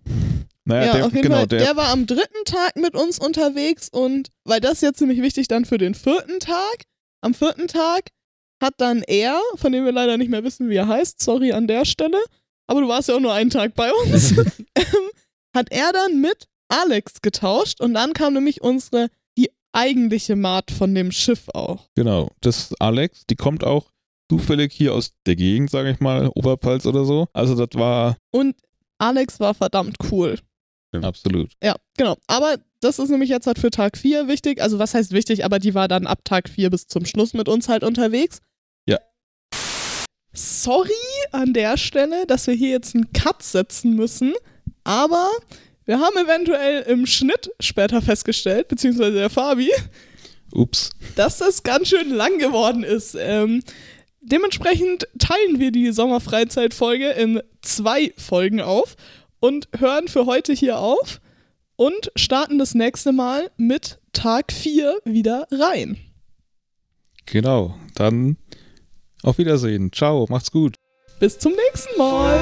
Naja, Ja, der, auf jeden genau, Fall. der, Der, war am dritten Tag mit uns unterwegs und weil das ist jetzt nämlich wichtig dann für den vierten Tag. Am vierten Tag hat dann er, von dem wir leider nicht mehr wissen, wie er heißt, sorry an der Stelle, aber du warst ja auch nur einen Tag bei uns, (laughs) ähm, hat er dann mit Alex getauscht und dann kam nämlich unsere, die eigentliche Maat von dem Schiff auch. Genau, das ist Alex, die kommt auch zufällig hier aus der Gegend, sage ich mal, Oberpfalz oder so. Also das war Und Alex war verdammt cool. absolut. Ja, genau. Aber das ist nämlich jetzt halt für Tag 4 wichtig. Also was heißt wichtig, aber die war dann ab Tag 4 bis zum Schluss mit uns halt unterwegs. Sorry an der Stelle, dass wir hier jetzt einen Cut setzen müssen, aber wir haben eventuell im Schnitt später festgestellt, beziehungsweise der Fabi, Ups. dass das ganz schön lang geworden ist. Ähm, dementsprechend teilen wir die Sommerfreizeitfolge in zwei Folgen auf und hören für heute hier auf und starten das nächste Mal mit Tag 4 wieder rein. Genau. Dann auf Wiedersehen. Ciao, macht's gut. Bis zum nächsten Mal.